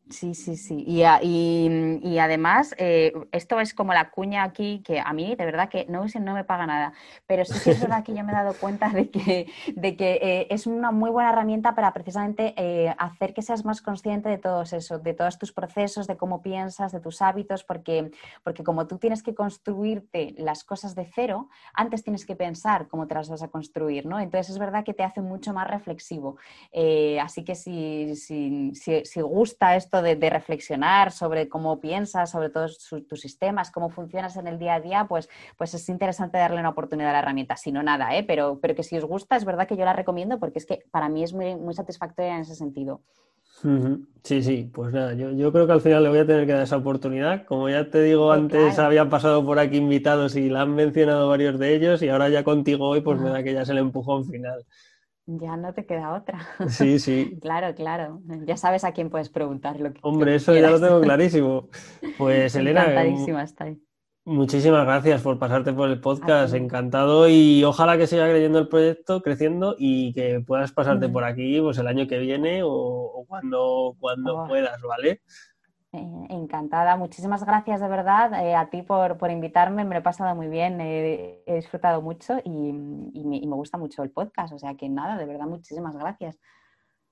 Sí, sí, sí. Y, y, además, eh, esto es como la cuña aquí, que a mí de verdad que no, no me paga nada, pero sí que es verdad que yo me he dado cuenta de que, de que eh, es una muy buena herramienta para precisamente eh, hacer que seas más consciente de todo eso, de todos tus procesos, de cómo piensas, de tus hábitos, porque, porque como tú tienes que construirte las cosas de cero, antes tienes que pensar cómo te las vas a construir, ¿no? Entonces es verdad que te hace mucho más reflexivo. así que si, si, si gusta esto, de, reflexionar sobre cómo piensas, sobre todos tus sistemas, cómo funcionas en el día a día, pues, pues es interesante darle una oportunidad a la herramienta. Si no, nada, ¿eh? pero, pero que si os gusta, es verdad que yo la recomiendo porque es que para mí es muy, muy satisfactoria en ese sentido. Sí, sí, pues nada, yo, creo que al final le voy a tener que dar esa oportunidad. Como ya te digo, antes habían pasado por aquí invitados y la han mencionado varios de ellos y ahora ya contigo hoy, pues me da que ya es el empujón final. Ya no te queda otra. Sí, sí. claro, claro. Ya sabes a quién puedes preguntar lo que Hombre, eso ya lo tengo clarísimo. Pues Elena. Encantadísima está ahí. Muchísimas gracias por pasarte por el podcast, encantado y ojalá que siga creyendo el proyecto, creciendo y que puedas pasarte por aquí pues el año que viene o, cuando, cuando oh. puedas, ¿vale? Eh, encantada, muchísimas gracias de verdad eh, a ti por, invitarme, me lo he pasado muy bien, he disfrutado mucho y, me, gusta mucho el podcast, o sea que nada, de verdad, muchísimas gracias.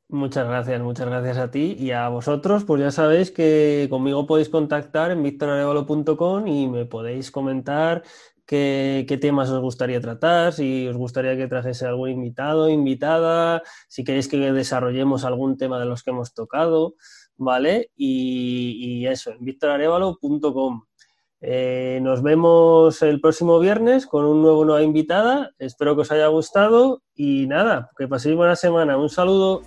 Muchas gracias, muchas gracias a ti y a vosotros, pues ya sabéis que conmigo podéis contactar en victorarevalo.com y me podéis comentar qué, qué, temas os gustaría tratar, si os gustaría que trajese algún invitado, invitada, si queréis que desarrollemos algún tema de los que hemos tocado. ¿Vale? Y, eso, en victorarevalo.com. Eh, nos vemos el próximo viernes con un nuevo nueva invitada. Espero que os haya gustado y nada, que paséis buena semana. Un saludo.